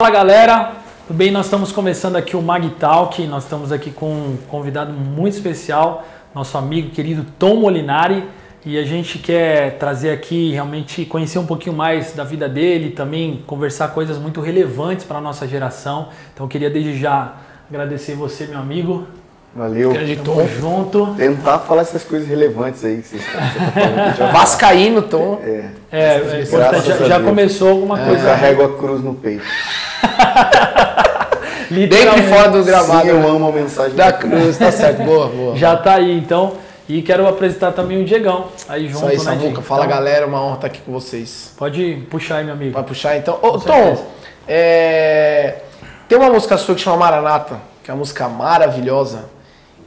Fala galera, tudo bem? Nós estamos começando aqui o Mag Talk. Nós estamos aqui com um convidado muito especial, nosso amigo querido Tom Molinari. E a gente quer trazer aqui realmente conhecer um pouquinho mais da vida dele, também conversar coisas muito relevantes para a nossa geração. Então eu queria desde já agradecer você, meu amigo. Valeu. Tamo junto. Tentar falar essas coisas relevantes aí que vocês estão falando. já- Vascaíno, Tom. É, É, é importante, já, já começou alguma eu coisa. carrego a cruz no peito. Dentro e fora do gramado. Sim, eu né? amo a mensagem Da cruz, tá certo. Boa, boa. Já tá aí, então. E quero apresentar também o Diegão. Aí Isso junto, aí, né. Diego? Fala, Então, galera. Uma honra estar aqui com vocês. Pode puxar aí, meu amigo. Vai puxar, então. Ô. Tom, é, tem uma música sua que chama Maranata, que é uma música maravilhosa.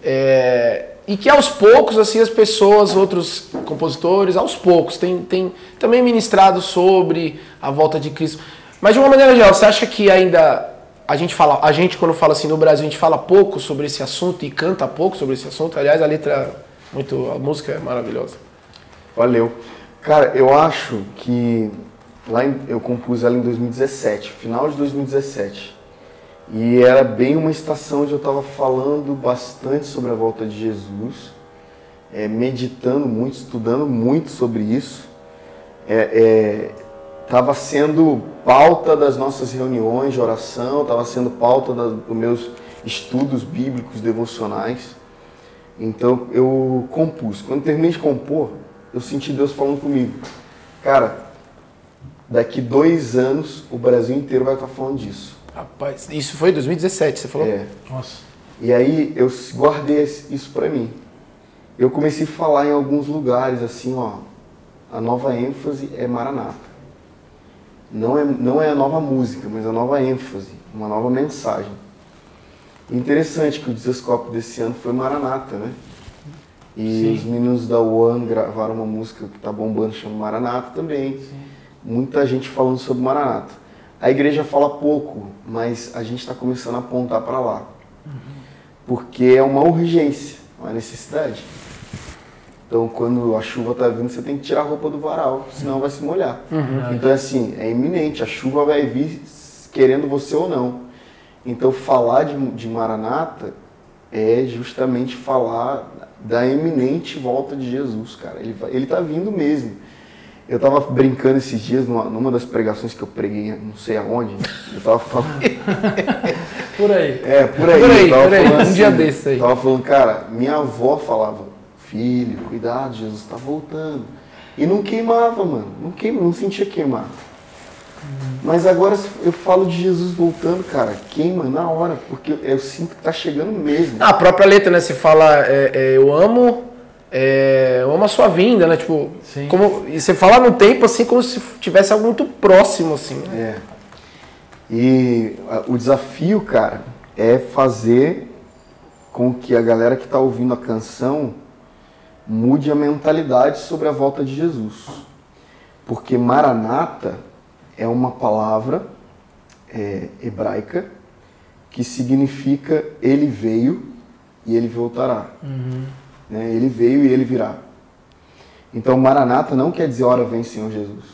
É, E que aos poucos, assim, as pessoas, outros compositores, aos poucos, tem, tem também ministrado sobre a volta de Cristo. Mas de uma maneira geral, você acha que ainda a gente fala, a gente quando fala assim no Brasil, a gente fala pouco sobre esse assunto e canta pouco sobre esse assunto? Aliás, a letra, muito, a música é maravilhosa. Valeu. Cara, eu acho que lá em- eu compus ela em 2017, final de 2017. E era bem uma estação onde eu estava falando bastante sobre a volta de Jesus, é, meditando muito, estudando muito sobre isso. Estava sendo pauta das nossas reuniões de oração, estava sendo pauta da- dos meus estudos bíblicos devocionais. Então eu compus. Quando terminei de compor, eu senti Deus falando comigo. Cara, daqui dois anos o Brasil inteiro vai estar falando disso. Rapaz, isso foi em 2017, você falou? É. Nossa. E aí eu guardei esse- isso pra mim. Eu comecei a falar em alguns lugares assim, ó. A nova ênfase é Maranata. Não é, não é a nova música, mas a nova ênfase, uma nova mensagem. Interessante que o desescope desse ano foi Maranata, né? E Sim. os meninos da One gravaram uma música que tá bombando, chama Maranata também. Muita gente falando sobre Maranata. A igreja fala pouco, mas a gente está começando a apontar para lá. Porque é uma urgência, uma necessidade. Então, quando a chuva está vindo, você tem que tirar a roupa do varal, senão vai se molhar. Então, assim, é iminente, a chuva vai vir querendo você ou não. Então, falar de, de Maranata é justamente falar da eminente volta de Jesus, cara. Ele, ele tá vindo mesmo. Eu tava brincando esses dias numa, numa das pregações que eu preguei, não sei aonde, eu tava falando. Por aí. É, por aí. Por aí, por aí, um dia desse aí. Tava falando, cara, minha avó falava, filho, cuidado, Jesus tá voltando. E não queimava, mano. Não, queima, não sentia queimar. Mas agora eu falo de Jesus voltando, cara, queima na hora, porque eu sinto que tá chegando mesmo. Ah, a própria letra, né? Você fala, é, é, eu amo, é, eu amo a sua vinda, né? Tipo, Sim. como, e você fala no tempo assim como se tivesse algo muito próximo, assim. né? É. E a- o desafio, cara, é fazer com que a galera que está ouvindo a canção mude a mentalidade sobre a volta de Jesus. Porque Maranata é uma palavra é, hebraica que significa ele veio e ele voltará. Né? Ele veio e ele virá. Então, Maranata não quer dizer hora vem Senhor Jesus.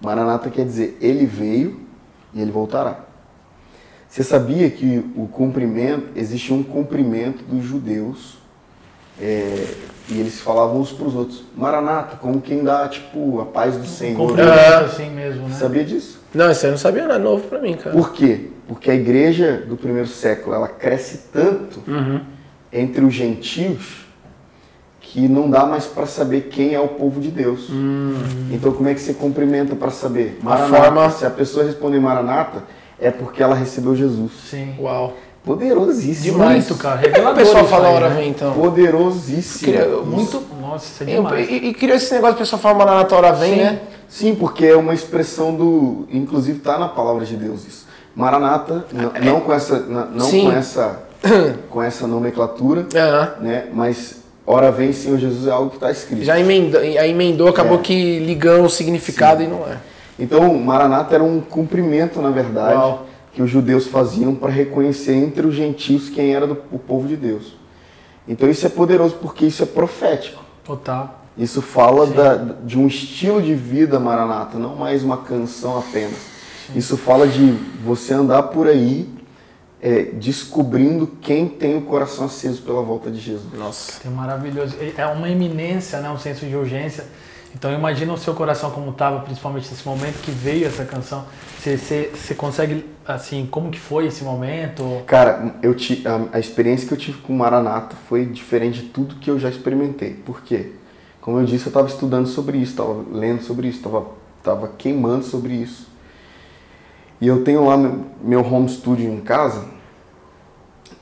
Maranata quer dizer ele veio e ele voltará. Você sabia que o cumprimento, existe um cumprimento dos judeus é, e eles falavam uns para os outros, Maranata, como quem dá tipo a paz do Senhor. É. assim mesmo, né? Sabia disso? Não, isso aí eu não sabia, não é novo pra mim, cara. Por quê? Porque a igreja do primeiro século ela cresce tanto entre os gentios que não dá mais para saber quem é o povo de Deus. Então como é que você cumprimenta para saber? Maranata. forma- Se a pessoa responder Maranata, é porque ela recebeu Jesus. Sim. Uau. Poderosíssimo. Demais. Muito, cara. Que o Revelador pessoal fala aí, hora né? vem, então? Poderosíssimo. Queria- Muito. Nossa, isso é demais. E, e criou esse negócio, o pessoal fala Maranata, hora vem, Sim. né? Sim, porque é uma expressão do. Inclusive está na palavra de Deus isso. Maranata, n- não com essa, não Sim. com essa, com essa nomenclatura, Aham. né? Mas hora vem Senhor Jesus é algo que está escrito. Já emendou, emendou acabou É. que ligando o significado e não é. Então, Maranata era um cumprimento, na verdade, Uau. Que os judeus faziam para reconhecer entre os gentios quem era do, o povo de Deus. Então isso é poderoso porque isso é profético. Total. Isso fala da- de um estilo de vida maranata, não mais uma canção apenas. Isso fala de você andar por aí é, descobrindo quem tem o coração aceso pela volta de Jesus. Nossa. É maravilhoso. É uma iminência, né? um senso de urgência. Então imagina o seu coração como estava, principalmente nesse momento que veio essa canção. Você, você, você consegue, assim, como que foi esse momento? Cara, eu ti, a, a, experiência que eu tive com o Maranata foi diferente de tudo que eu já experimentei. Por quê? Como eu disse, eu estava estudando sobre isso, estava lendo sobre isso, estava tava queimando sobre isso. E eu tenho lá meu, meu home studio em casa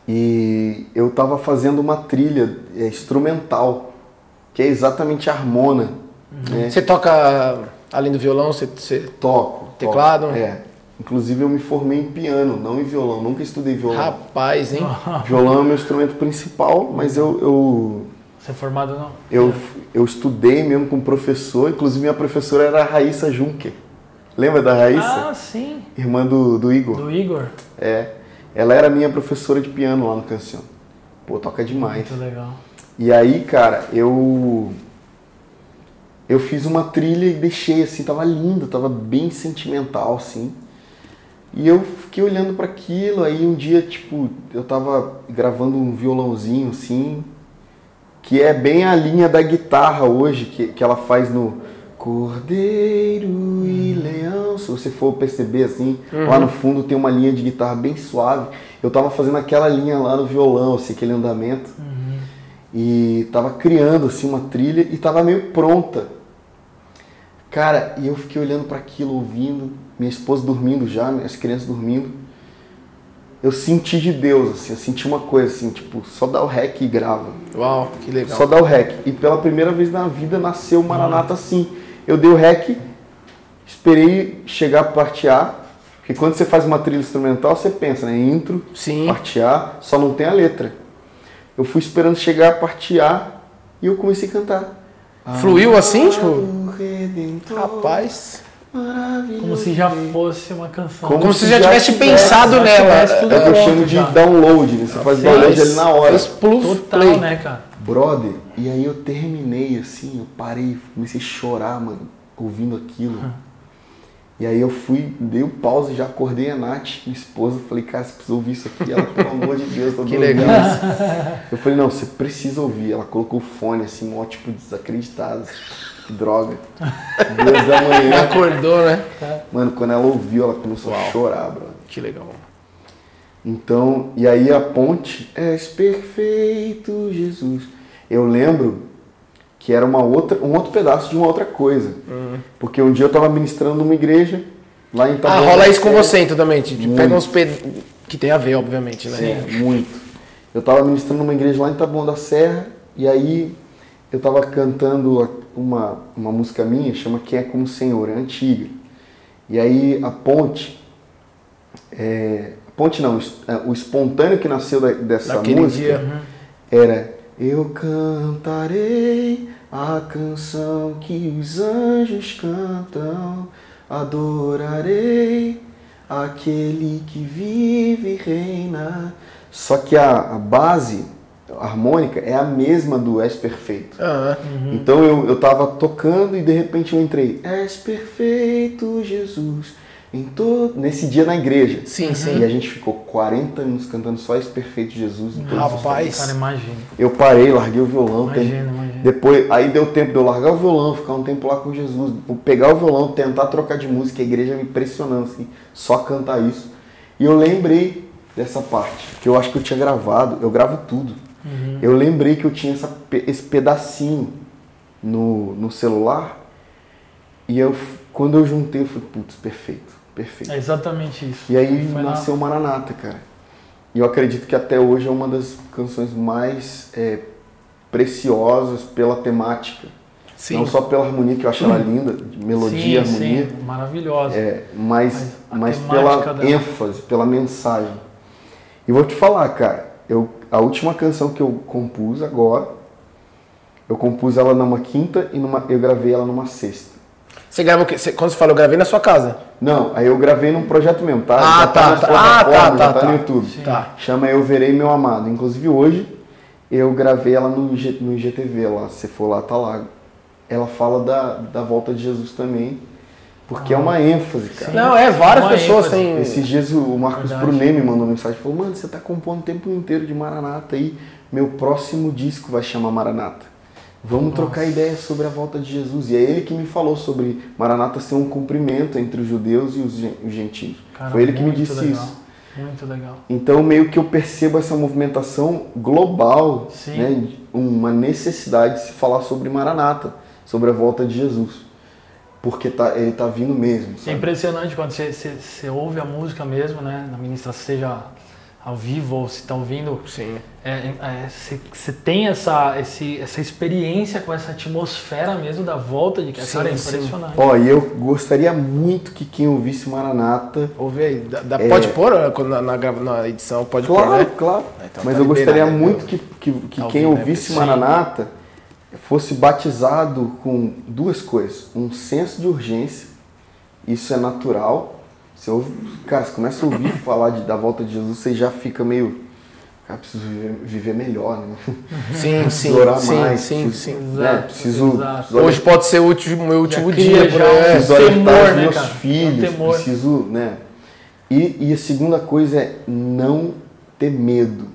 e eu estava fazendo uma trilha é, instrumental, que é exatamente a harmona. Uhum. Né? Você toca, além do violão, você, você... Toco. Teclado? Toco, é. Inclusive eu me formei em piano, não em violão, nunca estudei violão. Rapaz, hein? Violão é o meu instrumento principal, mas eu... eu Você é formado não? Eu, eu estudei mesmo com professor, inclusive minha professora era a Raíssa Juncker. Lembra da Raíssa? Ah, sim. Irmã do, do Igor. Do Igor? É. Ela era minha professora de piano lá no Cancion. Pô, toca demais. Muito legal. E aí, cara, eu eu fiz uma trilha e deixei assim, tava lindo, tava bem sentimental assim. E eu fiquei olhando para aquilo, aí um dia, tipo, eu tava gravando um violãozinho assim, que é bem a linha da guitarra hoje, que, que ela faz no Cordeiro e Leão. Se você for perceber assim, uhum. lá no fundo tem uma linha de guitarra bem suave. Eu tava fazendo aquela linha lá no violão, assim, aquele andamento. Uhum. E tava criando assim uma trilha e tava meio pronta. Cara, e eu fiquei olhando para aquilo, ouvindo, minha esposa dormindo já, minhas crianças dormindo. Eu senti de Deus, assim, eu senti uma coisa assim, tipo, só dá o rec e grava. Uau, que legal. Só dá o rec. E pela primeira vez na vida nasceu o Maranata assim eu dei o rec, esperei chegar a parte A, porque quando você faz uma trilha instrumental, você pensa, né? Intro, Sim. parte A, só não tem a letra. Eu fui esperando chegar a parte A e eu comecei a cantar. Fluiu assim, tipo? Rapaz. Como se já fosse uma canção. Como, Como se, já, já tivesse pensado já nela. Tivesse é o que eu chamo de já. download, né? Você faz Sim. download ali na hora. Total, play. né, cara? Brother, e aí eu terminei assim, eu parei, comecei a chorar, mano, ouvindo aquilo. Uhum. E aí eu fui, dei o um pause, já acordei a Nath, minha esposa, falei, cara, você precisa ouvir isso aqui. Ela, pelo amor de Deus, tô Que legal. Eu falei, não, você precisa ouvir. Ela colocou o fone, assim, um tipo desacreditado. Droga. Deus da manhã. Acordou, né? Mano, quando ela ouviu, ela começou Uau. a chorar, brother. Que legal. Então, e aí a ponte, és perfeito, Jesus. Eu lembro que era uma outra, um outro pedaço de uma outra coisa. Uhum. Porque um dia eu estava ministrando numa igreja lá em Itabuna. Ah, rola isso com você então também. Tipo, pega uns que tem a ver, obviamente, né? Sim, muito. Eu estava ministrando numa igreja lá em Taboão da Serra e aí eu estava cantando uma, uma música minha, chama Quem é como Senhor, é antiga. E aí a ponte, é, Ponte não, é, o espontâneo que nasceu dessa Daquele música dia. Era Eu cantarei a canção que os anjos cantam, adorarei aquele que vive e reina. Só que a, a base harmônica é a mesma do És Perfeito. Uhum. Então eu, eu tava tocando e de repente eu entrei, És Perfeito, Jesus em todo, nesse dia na igreja. Sim, sim. E a gente ficou 40 minutos cantando só esse perfeito Jesus em todos Rapaz, cara, imagina. Eu parei, larguei o violão. Imagina, tem, imagina. Depois, aí deu tempo de eu largar o violão, ficar um tempo lá com Jesus, pegar o violão, tentar trocar de música, a igreja me pressionando assim, só cantar isso. E eu lembrei dessa parte, que eu acho que eu tinha gravado, eu gravo tudo. Uhum. Eu lembrei que eu tinha essa, esse pedacinho no, no celular e eu, quando eu juntei, eu falei, putz, perfeito Perfeito. É exatamente isso. E aí nasceu na... Maranata, cara. E eu acredito que até hoje é uma das canções mais é, preciosas pela temática. Sim. Não só pela harmonia, que eu acho ela linda, de melodia, sim, harmonia. Sim, maravilhosa. É, mas, mas, mas pela dela. ênfase, pela mensagem. E vou te falar, cara, eu, a última canção que eu compus agora, eu compus ela numa quinta e numa, eu gravei ela numa sexta. Você gravou, você, quando você falou, eu gravei na sua casa? Não, aí eu gravei num projeto mesmo, tá? Ah, tá, tá, ah, tá, tá, tá, no YouTube. Tá. Chama Eu Verei Meu Amado. Inclusive hoje eu gravei ela no, G, no IGTV lá, se for lá, tá lá. Ela fala da, da volta de Jesus também. Porque é uma ênfase, cara. Não, é, várias Uma pessoas ênfase. têm. Esses dias o Marcos Verdade. Brunet me mandou mensagem falou: Mano, você tá compondo o tempo inteiro de Maranata aí. Meu próximo disco vai chamar Maranata. Vamos trocar ideias sobre a volta de Jesus. E é ele que me falou sobre Maranata ser um cumprimento entre os judeus e os gen- os gentios. Cara, Foi ele que me disse legal, isso. Muito legal. Então, meio que eu percebo essa movimentação global, Sim. né? uma necessidade de se falar sobre Maranata, sobre a volta de Jesus. Porque tá, ele tá vindo mesmo. É Sabe? impressionante quando você, você, você ouve a música mesmo, né? Na ministra, seja ao vivo ou se está ouvindo. Sim. É, é, você, você tem essa, esse, essa experiência com essa atmosfera mesmo da volta de que Sim, cara, é sim. impressionante. Ó, e eu gostaria muito que quem ouvisse Maranata. Ouve aí. Dá- É. Pode pôr né, na, na, na edição? Pode Claro, pôr, né? claro. Então Mas tá eu gostaria né? muito que, que, que Ao quem vivo, né? ouvisse Sim. Maranata fosse batizado com duas coisas. Um senso de urgência, isso é natural. Você ouve, cara, você começa a ouvir falar de, da volta de Jesus, você já fica meio. Cara, preciso viver, viver melhor, né? Sim, sim, orar sim, mais, sim, preciso, sim. né? Exato, Preciso, exato. Hoje pode ser o último, meu último dia. já aí. preciso temor, né, meus cara? filhos, É temor. preciso, né? E, e a segunda coisa é não ter medo,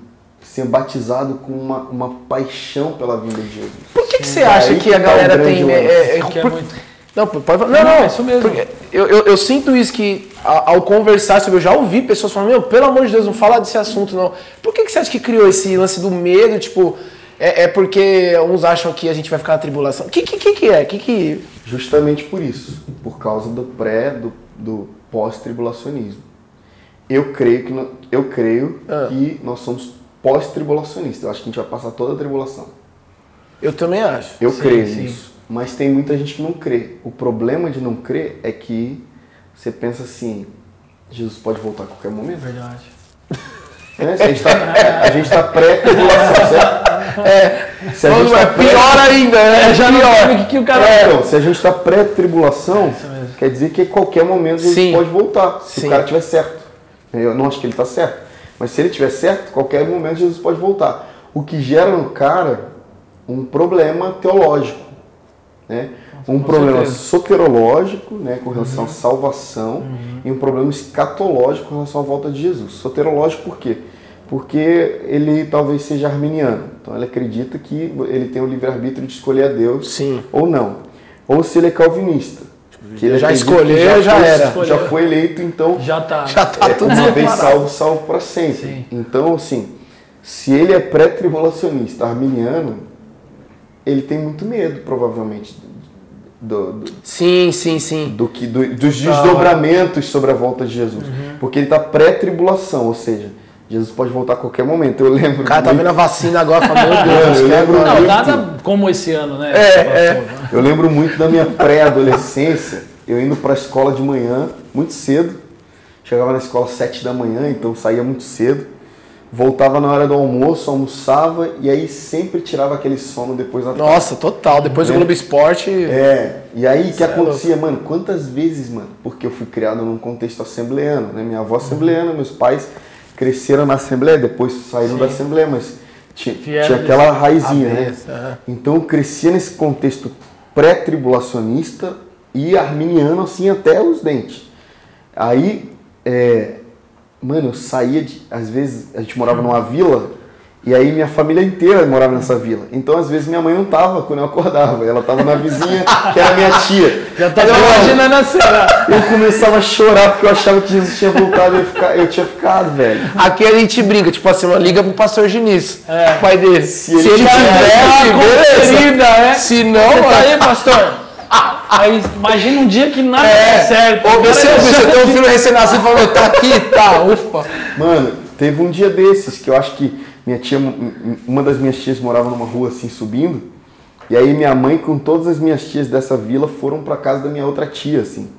ser batizado com uma, uma paixão pela vinda de Jesus. Por que, que você Aí acha que que a tá galera tem. lance. é, é, é por- muito- Não, pode falar. Não, Não, não, é isso mesmo. Eu, eu, eu sinto isso que ao conversar sobre, eu já ouvi pessoas falando, meu, pelo amor de Deus, não fala desse assunto, não. Por que, que você acha que criou esse lance do medo? Tipo, é, é porque uns acham que a gente vai ficar na tribulação. O que, que, que, que é? Que que... Justamente por isso, por causa do pré, do, do pós-tribulacionismo. Eu creio que eu creio Ah. que nós somos pós-tribulacionistas. Eu acho que a gente vai passar toda a tribulação. Eu também acho. Eu Sim, creio sim. nisso. Mas tem muita gente que não crê. O problema de não crer é que você pensa assim, Jesus pode voltar a qualquer É momento. verdade. Se A gente tá- a gente está pré-tribulação, certo? É, Se a gente Não, tá é pré- pior ainda, né? já não pior. que, que o cara. É, então, se a gente está pré-tribulação, mesmo. quer dizer que a qualquer momento Jesus Sim. pode voltar, se Sim. o cara tiver certo. Eu não acho que ele está certo, mas se ele tiver certo, qualquer momento Jesus pode voltar. O que gera no cara um problema teológico, né? Um Com problema certeza. soterológico, né, com relação à salvação, e um problema escatológico com relação à volta de Jesus. Soterológico por quê? Porque ele talvez seja arminiano. Então ele acredita que ele tem o livre-arbítrio de escolher a Deus Sim. ou não. Ou se ele é calvinista. Que ele Já escolheu, já foi- era. Já foi eleito, então Já tá. Já tá é, tudo uma vez salvo, salvo para sempre. Sim. Então, assim, se ele é pré-tribulacionista, arminiano, ele tem muito medo, provavelmente, do, do, Sim, sim, sim. do que, do- dos Total. desdobramentos sobre a volta de Jesus. Uhum. Porque ele está pré-tribulação, ou seja, Jesus pode voltar a qualquer momento. Eu lembro. O cara tá vendo a vacina agora, fala, meu Deus, eu é lembro agora? Não, muito. nada como esse ano, né? É, é. né? Eu lembro muito da minha pré-adolescência, eu indo para a escola de manhã, muito cedo. Chegava na escola às 7 da manhã, então saía muito cedo. Voltava na hora do almoço, almoçava e aí sempre tirava aquele sono depois da tarde. Nossa, total. Depois do É. Globo Esporte. É, e aí o que é acontecia, mano, quantas vezes, mano, porque eu fui criado num contexto assembleano, né? Minha avó assembleana, meus pais cresceram na Assembleia, depois saíram Sim. da Assembleia, mas tinha, tinha aquela raizinha, né? Aham. Então eu crescia nesse contexto pré-tribulacionista e arminiano assim até os dentes. Aí, é, mano, eu saía de. Às vezes a gente morava numa vila e aí minha família inteira morava nessa vila. Então às vezes minha mãe não tava quando eu acordava, ela tava na vizinha que era minha tia. Já tá Eu- imaginando a cena. Eu começava a chorar porque eu achava que Jesus tinha voltado e eu, ficar- eu tinha ficado, velho. Aqui a gente brinca, tipo assim, liga pro pastor Diniz, É. pai dele. Se Se, ele ele tiver beleza. é. Se não, Você tá aí, pastor? Aí imagina um dia que nada É, certo. Ô, O cara você, você tem um filho recém-nascido e falou, tá aqui, tá, ufa. Mano, teve um dia desses que eu acho que minha tia, uma das minhas tias morava numa rua assim subindo, e aí minha mãe com todas as minhas tias dessa vila foram pra casa da minha outra tia, assim.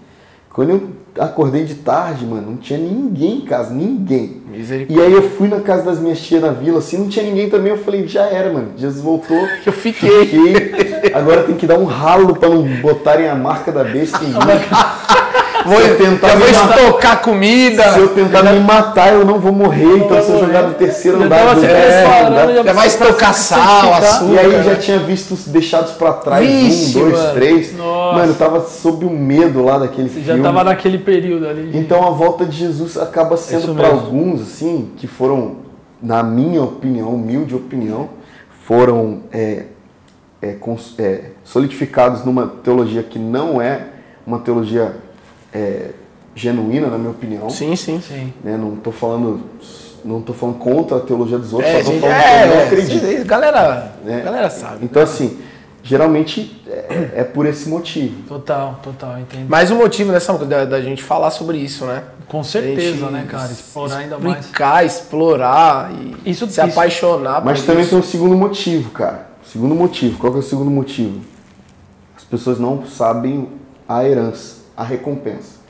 Quando eu acordei de tarde, mano, não tinha ninguém em casa, ninguém. E aí eu fui na casa das minhas tias na vila, assim, não tinha ninguém também, eu falei, já era, mano, Jesus voltou. Eu fiquei. Fiquei. Agora tem que dar um ralo pra não botarem a marca da besta em mim. vou, Se eu tentar eu vou me matar- estocar comida. Se eu tentar me matar, eu não vou morrer. Então, se eu jogar do terceiro andar, preparando, andar, já vai estocar sal, açúcar. E aí né? já tinha visto os deixados pra trás, Vixe, um, dois, mano. três. Nossa. Mano, eu tava sob o medo lá daquele Você filme. já tava naquele período ali. de- Então a volta de Jesus acaba sendo Isso para mesmo. alguns, assim, que foram, na minha opinião, humilde opinião, foram é, é, cons- é, solidificados numa teologia que não é uma teologia é, genuína, na minha opinião. Sim, sim. Sim. Né? Não estou falando, não tô falando contra a teologia dos outros, É, só tô gente, falando que eu não é, acredito. é, galera, né? galera sabe. Então assim, geralmente é, é por esse motivo. Total, total, entendo. Mais um motivo, né, Samuca, da, da gente falar sobre isso, né? Com certeza, né, cara? Explorar ainda mais. Explicar, explorar e Isso- se isso- apaixonar Mas por também isso. tem um segundo motivo, cara. Segundo motivo. Qual que é o segundo motivo? As pessoas não sabem a herança, a recompensa.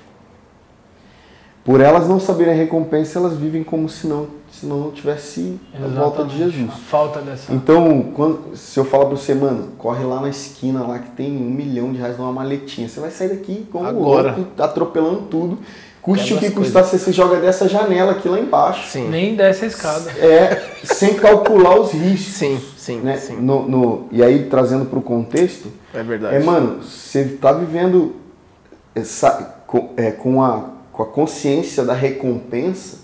Por elas não saberem a recompensa, elas vivem como se não, se não tivesse a volta de Exatamente. Jesus. A falta dessa. Então, quando- se eu falar pra você, mano, corre lá na esquina lá que tem um milhão de reais numa maletinha. Você vai sair daqui como Agora. louco, atropelando tudo. Custe o que custar, você se joga dessa janela aqui lá embaixo. Sim. Nem desce a escada. É, sem calcular os riscos. Sim, sim, né? sim. No, no- e aí, trazendo para o contexto, É verdade. é, mano, você tá vivendo essa, com, é, com, a, com a consciência da recompensa,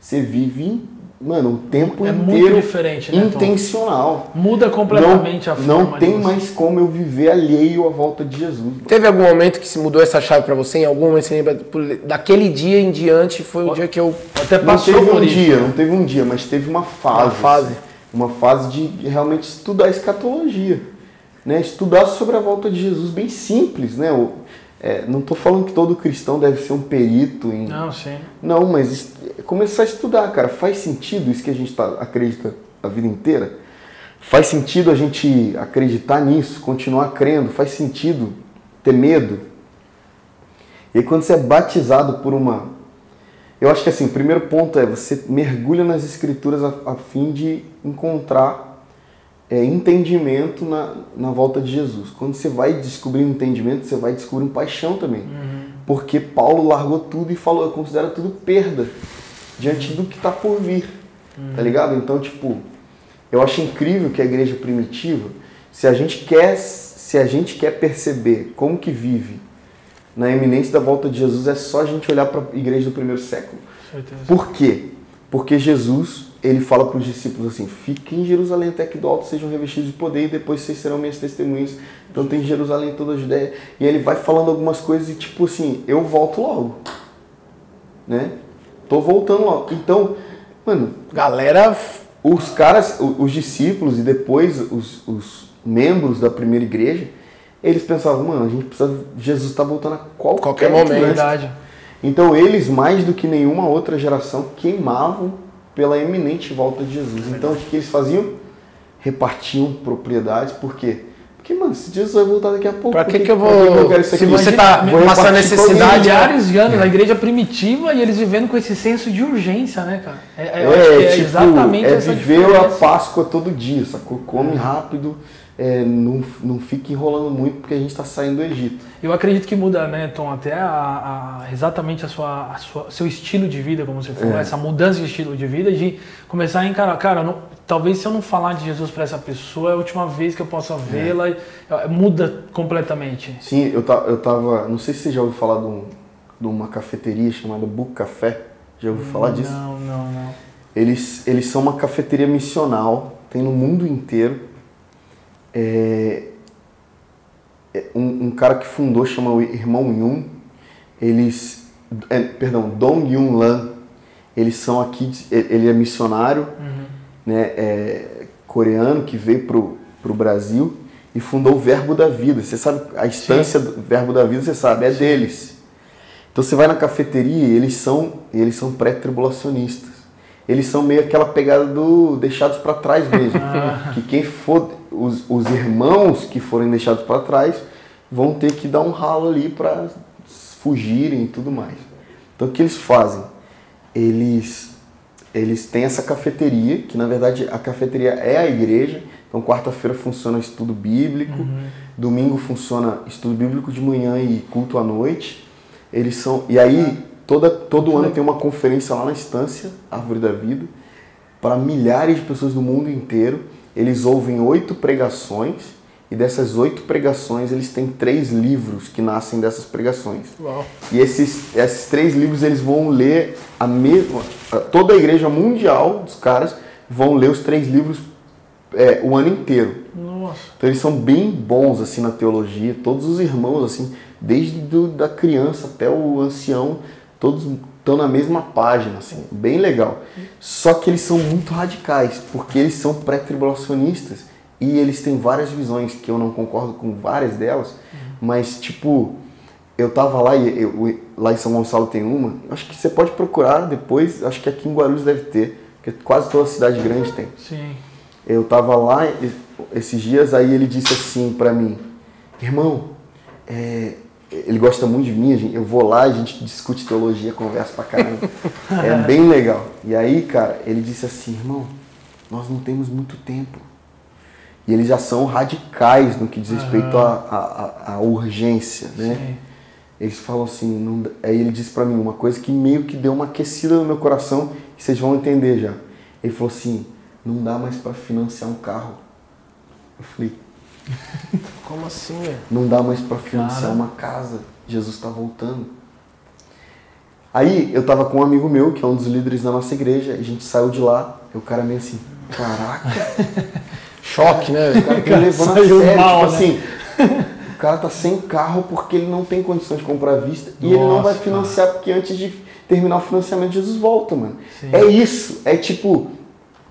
você vive, mano, o tempo É muito inteiro diferente, né, Tom? intencional. Muda completamente a não, forma não tem mais como eu viver alheio à volta de Jesus. Teve algum momento que se mudou essa chave pra você? Em algum momento você lembra? Daquele dia em diante foi o dia que eu. Até Não passou teve por um isso. dia, não teve um dia, mas teve uma fase. Uma fase. assim, Uma fase de realmente estudar escatologia. Né? Estudar sobre a volta de Jesus, bem simples. Né? O- é, não estou falando que todo cristão deve ser um perito em. Não, sim. Não, mas es- começar a estudar, cara. Faz sentido isso que a gente tá, acredita a vida inteira? Faz sentido a gente acreditar nisso, continuar crendo? Faz sentido ter medo? E aí, quando você é batizado por uma. Eu acho que assim, o primeiro ponto é você mergulha nas escrituras a, a fim de encontrar é, entendimento na, na volta de Jesus. Quando você vai descobrir entendimento, você vai descobrir paixão também. Porque Paulo largou tudo e falou, eu considero tudo perda diante do que está por vir. Tá ligado? Então, tipo, eu acho incrível que a igreja primitiva, se a gente quer, se a gente quer perceber como que vive na eminência da volta de Jesus, é só a gente olhar para a igreja do primeiro século. Certeza. Por quê? Porque Jesus, ele fala para os discípulos assim: fiquem em Jerusalém até que do alto sejam revestidos de poder e depois vocês serão minhas testemunhas. Então tem Jerusalém em toda a Judéia. E ele vai falando algumas coisas e tipo assim: eu volto logo. Né? Tô voltando logo. Então, mano, Galera. os caras, os discípulos e depois os, os membros da primeira igreja, eles pensavam, mano, a gente precisa. Jesus está voltando a qualquer, Qualquer momento. instante." Verdade. Então eles, mais do que nenhuma outra geração, queimavam pela eminente volta de Jesus. Então o que, que eles faziam? Repartiam propriedades, por quê? Porque, mano, se Jesus vai voltar daqui a pouco. Pra que por que eu vou- eu quero isso se você tá passando necessidade, milhares de anos, a igreja primitiva e eles vivendo com esse senso de urgência, né, cara? É, É, eu que é tipo, exatamente é viver a. Páscoa todo dia, sacou? Come rápido, é, não, não fica enrolando muito porque a gente está saindo do Egito. Eu acredito que muda, né, Tom, até a, a- exatamente a sua, a sua- seu estilo de vida, como você falou, É. essa mudança de estilo de vida, de começar a encarar, cara, não- talvez se eu não falar de Jesus para essa pessoa, é a última vez que eu possa vê-la, e- é, muda completamente. Sim, eu, ta, eu tava. Não sei se você já ouviu falar de, um- de uma cafeteria chamada Book Café. Já ouviu falar disso? Não, não, não. Eles, eles são uma cafeteria missional, tem no mundo inteiro. É, é um, um cara que fundou chama o Irmão Yun. Eles, é, perdão, Dong Yun Lan. Eles são aqui, ele é missionário, né, é, coreano que veio pro, pro Brasil e fundou o Verbo da Vida. Você sabe a instância do Verbo da Vida, você sabe, é deles. Então você vai na cafeteria e eles são, eles são pré-tribulacionistas. Eles são meio aquela pegada do deixados para trás mesmo. que quem for os, os irmãos que forem deixados para trás vão ter que dar um ralo ali para fugirem e tudo mais. Então o que eles fazem? Eles eles têm essa cafeteria, que na verdade a cafeteria é a igreja. Então quarta-feira funciona estudo bíblico, domingo funciona estudo bíblico de manhã e culto à noite. Eles são. E aí, toda, todo ano tem uma conferência lá na estância, Árvore da Vida, para milhares de pessoas do mundo inteiro. Eles ouvem oito pregações e dessas oito pregações eles têm três livros que nascem dessas pregações. Uau. E esses, esses três livros eles vão ler a mesma. Toda a igreja mundial dos caras vão ler os três livros é, o ano inteiro. Nossa. Então eles são bem bons assim na teologia, todos os irmãos assim, desde do, da criança até o ancião, todos estão na mesma página, assim, bem legal. Só que eles são muito radicais, porque eles são pré-tribulacionistas e eles têm várias visões que eu não concordo com várias delas, mas tipo, eu tava lá e eu- lá em São Gonçalo tem uma, acho que você pode procurar depois, acho que aqui em Guarulhos deve ter, porque quase toda cidade grande tem. Sim. Eu tava lá esses dias, aí ele disse assim pra mim, irmão, é, ele gosta muito de mim, gente- eu vou lá, a gente discute teologia, conversa pra caramba. é bem legal. E aí, cara, ele disse assim, irmão, nós não temos muito tempo. E eles já são radicais no que diz respeito à à urgência, né? Sim. Eles falam assim, não aí ele disse pra mim uma coisa que meio que deu uma aquecida no meu coração, e vocês vão entender já. Ele falou assim, não dá mais pra financiar um carro. Eu falei, Como assim, velho? não dá mais pra financiar Cara. uma casa. Jesus está voltando. Aí eu tava com um amigo meu, que é um dos líderes da nossa igreja, a gente saiu de lá, e o cara meio assim, caraca, Choque, né? o cara tá levando a sério, mal, tipo né? assim, o cara tá sem carro porque ele não tem condições de comprar à vista e ele não vai Nossa, financiar porque antes de terminar o financiamento Jesus volta, mano. Sim. É isso, é tipo,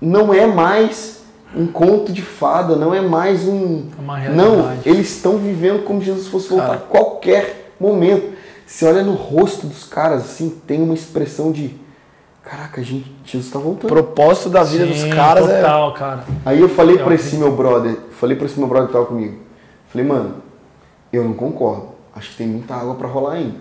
não é mais um conto de fada, não é mais um. É uma não, realidade. eles estão vivendo como Jesus fosse voltar Cara. a qualquer momento. Você olha no rosto dos caras, assim, tem uma expressão de. Caraca, gente, Jesus tá O voltando. propósito da vida Sim, dos caras é. total, cara. Aí eu falei pra acredito. esse meu brother, falei pra esse meu brother que tava comigo. Falei, mano, eu não concordo. Acho que tem muita água pra rolar ainda.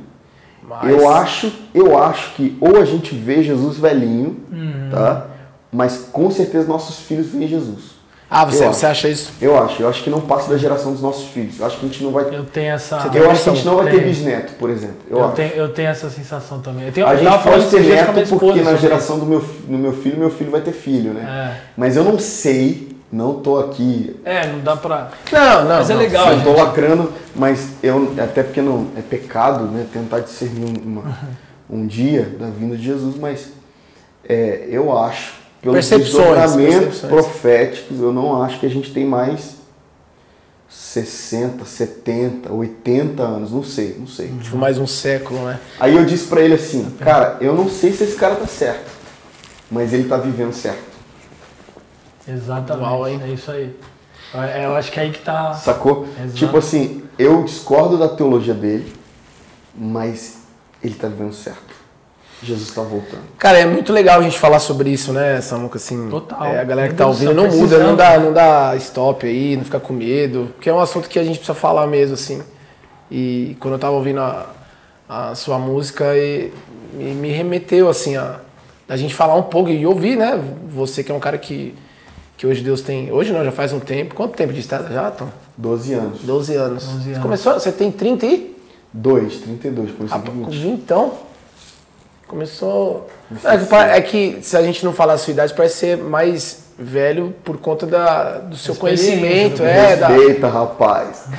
Mas- Eu acho, eu acho que ou a gente vê Jesus velhinho, Uhum. tá? Mas com certeza nossos filhos veem Jesus. Ah, você, você acha isso? Eu acho, eu acho que não passa da geração dos nossos filhos. Eu acho que a gente não vai. Eu tenho essa. Eu acho que a gente não vai ter bisneto, por exemplo. Eu, Eu, acho. tenho, eu tenho essa sensação também. Eu tenho, A eu gente pode ter neto porque na geração do meu, do meu filho, meu filho vai ter filho, né? É. Mas eu não sei, não tô aqui É, não dá pra. Não, não. Mas é não. legal, eu tô lacrando, mas eu até porque não é pecado, né? Tentar discernir um- uma- um dia da vinda de Jesus, mas é, eu acho pelos Percepções, desdobramentos proféticos, eu não acho que a gente tem mais 60, 70, 80 anos, não sei, não sei. Tipo, mais um século, né? Aí eu disse pra ele assim, cara, eu não sei se esse cara tá certo, mas ele tá vivendo certo. Exatamente. Uau, hein? É isso aí. Eu, eu acho que é aí que tá. Sacou? Exato. Tipo assim, eu discordo da teologia dele, mas ele tá vivendo certo. Jesus tá voltando. Cara, é muito legal a gente falar sobre isso, né, Samuca? Assim, Total. é, a galera que tá ouvindo não muda, não dá, não dá stop aí, não fica com medo, porque é um assunto que a gente precisa falar mesmo, assim. E quando eu tava ouvindo a, a sua música, e, me, me remeteu, assim, a, a gente falar um pouco e ouvir, né? Você que é um cara que, que hoje Deus tem. Hoje não, já faz um tempo. Quanto tempo de estrada já, Tom? 12 anos. 12 anos. 12 Você anos. começou, você tem 30 e? 2, 32, por isso Ah, que com 20. 20, então. Começou. É que, é que se a gente não falar a sua idade, parece ser mais velho por conta da, do seu conhecimento. do É, da, Respeita, rapaz.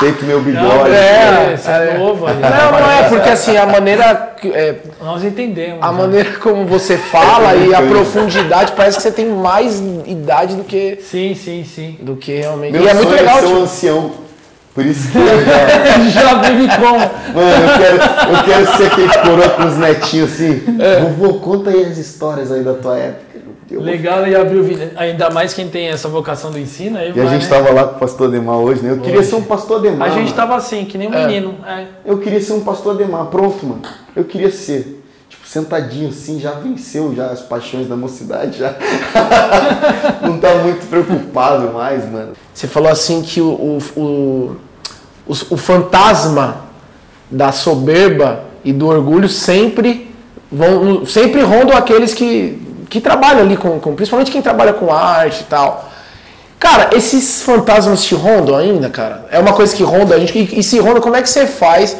Respeita o meu Não, bigode. é, você é novo aí. Não, não é, porque assim, a maneira. que- é, Nós entendemos. a né? maneira como você fala e a profundidade, parece que você tem mais idade do que, Sim, sim, sim. do que realmente. Meu e é muito legal, é ser um tipo, ancião. Por isso que eu já... Já vive como? Mano, eu quero, eu quero ser aquele coroa com os netinhos assim. Vovô, conta aí as histórias aí da tua época. Eu Legal e vídeo. Ainda mais quem tem essa vocação do ensino. Aí E a vai, gente né? tava lá com o pastor Ademar hoje, né? Eu queria Hoje. ser um pastor Ademar. A gente mano. tava assim, que nem um É. menino. É. Eu queria ser um pastor Ademar. Pronto, mano. Eu queria ser. Sentadinho assim, já venceu já as paixões da mocidade, já. Não tá muito preocupado mais, mano. Você falou assim que o, o, o, o, o fantasma da soberba e do orgulho sempre vão sempre rondam aqueles que, que trabalham ali com, com principalmente quem trabalha com arte e tal. Cara, esses fantasmas te rondam ainda, cara? É uma coisa que ronda a gente. E, e se ronda, como é que você faz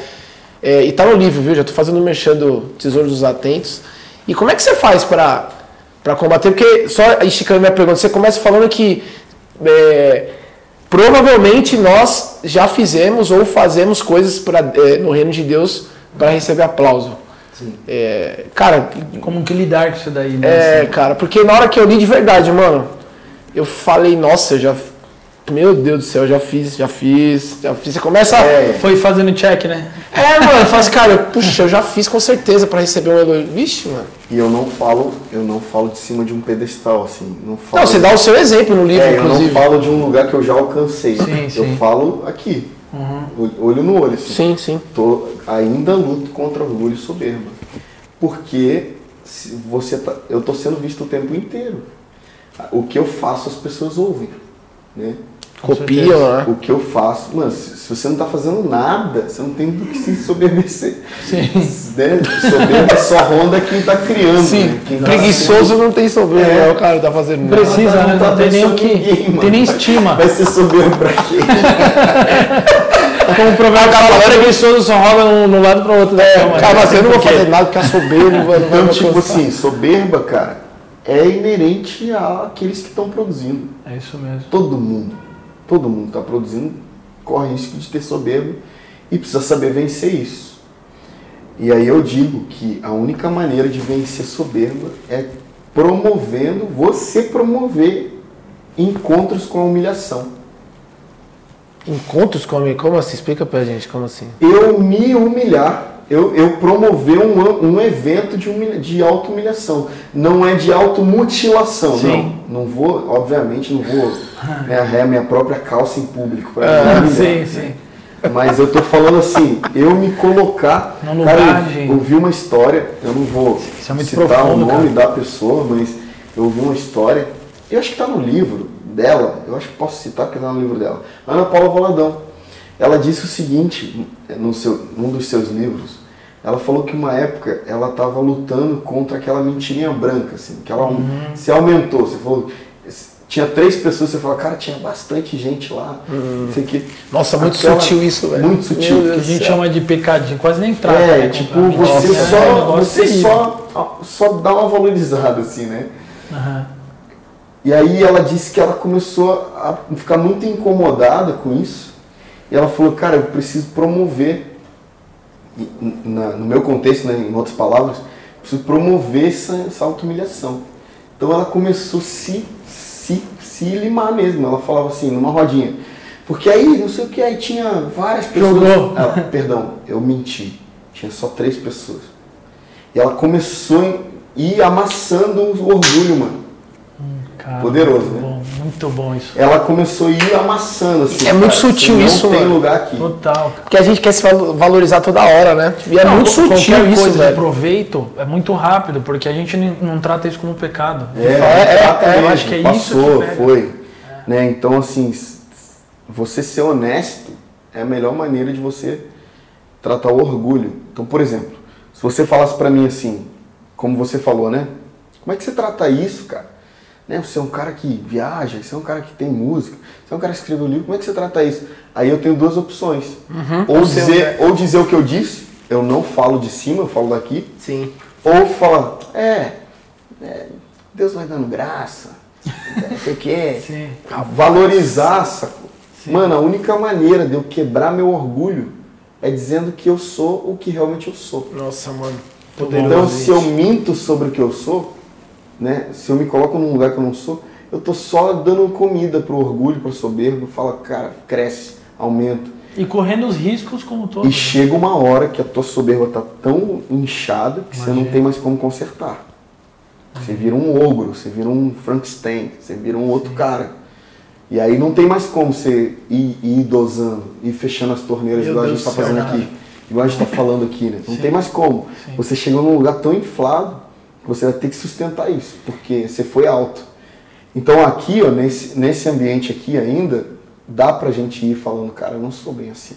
É, e tá no livro, viu? Já tô fazendo mexendo Tesouro dos Atentos. E como é que você faz para para combater? Porque, só esticando minha pergunta, você começa falando que é, provavelmente nós já fizemos ou fazemos coisas pra, é, no reino de Deus para receber aplauso. É, cara, Como que lidar com isso daí, né? é, assim? cara, porque na hora que eu li de verdade, mano, eu falei, nossa, eu já. Meu Deus do céu, já fiz, já fiz, já fiz. Você começa. É, Foi fazendo check, né? mano, eu assim, cara, eu, puxa, eu já fiz com certeza para receber um elogio. Vixe, mano. E eu não falo, eu não falo de cima de um pedestal, assim. Não, falo, Não, você dá o seu exemplo no livro, É, eu não inclusive. falo de um lugar que eu já alcancei. Sim, eu sim. falo aqui, Uhum. olho no olho. Assim. Sim, sim. Tô, ainda luto contra orgulho e soberba. Porque se você tá, eu tô sendo visto o tempo inteiro. O que eu faço as pessoas ouvem. Né? Copiam, certeza. né? O que eu faço, mano, se, se você não tá fazendo nada, você não tem do que se soberbecer. Sim. Né? Soberba só ronda quem tá criando. Sim, né? Quem tá preguiçoso não tem soberba, É. é. o cara tá fazendo nada. Precisa, né? tá Não tem nem o que. ninguém, mano. tem nem estima. Vai ser soberbo pra quê? Como o provérbio fala, preguiçoso só rola um no lado pro outro da cama. Cara, mas eu não vou fazer nada, ficar soberbo, mano. vai Então, tipo alcançar. assim, soberba, cara, é inerente àqueles que estão produzindo. É isso mesmo. Todo mundo, todo mundo está produzindo, corre risco de ter soberba e precisa saber vencer isso. E aí eu digo que a única maneira de vencer soberba é promovendo, você promover encontros com a humilhação. Encontros com a Como assim? Explica pra gente, como assim? Eu me humilhar, eu, eu promover um, um evento de, humilha, de auto-humilhação. Não é de automutilação, Sim. não. Não vou, obviamente, não vou né, arrear minha própria calça em público. pra Ah, sim, sim. Mas eu tô falando assim, eu me colocar. No lugar cara, eu, de- eu vi uma história, eu não vou é citar profundo, o nome cara. da pessoa, mas eu vi uma história, eu acho que tá no livro dela, eu acho que posso citar porque tá no livro dela. Ana Paula Valadão. Ela disse o seguinte, no seu, num dos seus livros, ela falou que uma época ela estava lutando contra aquela mentirinha branca, assim, que ela Uhum. se aumentou. Você falou, tinha três pessoas, você falou, cara, tinha bastante gente lá, não sei o quê. Nossa, muito Aquela- sutil isso, velho. Muito sutil. Que a gente céu. chama de pecadinho, quase nem trata. É, né, tipo, você, Nossa, é só, negócio você terrível. só, só dá uma valorizada, assim, né? Aham. E aí ela disse que ela começou a ficar muito incomodada com isso. E ela falou, cara, eu preciso promover, na- no meu contexto, né, em outras palavras, preciso promover essa, essa auto-humilhação. Então ela começou a se, se, se limar mesmo. Ela falava assim, numa rodinha. Porque aí, não sei o que, aí tinha várias pessoas. Jogou. Ela, perdão, eu menti. Tinha só três pessoas. E ela começou a ir amassando o orgulho, mano. Cara, Poderoso, né? Muito bom isso. ela começou a ir amassando assim. É muito cara, sutil assim, isso, Não tem mano. lugar aqui. Total. cara. Porque a gente quer se valo- valorizar toda hora, né? E é Não, muito qualquer sutil isso, coisa de velho. proveito é muito rápido, porque a gente não- trata isso como pecado. É, é, exatamente, eu acho que é isso passou, que pega. foi. Né? Então, assim, você ser honesto é a melhor maneira de você tratar o orgulho. Então, por exemplo, se você falasse pra mim assim, como você falou, né? Como é que você trata isso, cara? Né? Você é um cara que viaja, você é um cara que tem música, você é um cara que escreveu livro, como é que você trata isso? Aí eu tenho duas opções. Ou, O seu, dizer, né? ou dizer o que eu disse, eu não falo de cima, eu falo daqui, Sim. ou falar, é, é, Deus vai dando graça, não sei o quê. Sim. Valorizar, sacou? Mano, a única maneira de eu quebrar meu orgulho é dizendo que eu sou o que realmente eu sou. Nossa, mano. Então, se eu minto sobre o que eu sou, né? Se eu me coloco num lugar que eu não sou, eu tô só dando comida pro orgulho, pro soberbo, fala, cara, cresce, aumenta. E correndo os riscos como todo. E chega uma hora que a tua soberba tá tão inchada que você não Imagina. tem mais como consertar. Você vira um ogro, você vira um Frankenstein, você vira um outro cara. E aí não tem mais como você ir, ir dosando, ir fechando as torneiras Meu igual a Deus gente está fazendo cara. aqui. Igual a gente está falando aqui, né? Não Sim. tem mais como. Sim. Você chegou num lugar tão inflado você vai ter que sustentar isso, porque você foi alto. Então aqui, ó, nesse, nesse ambiente aqui ainda, dá pra gente ir falando, cara, eu não sou bem assim.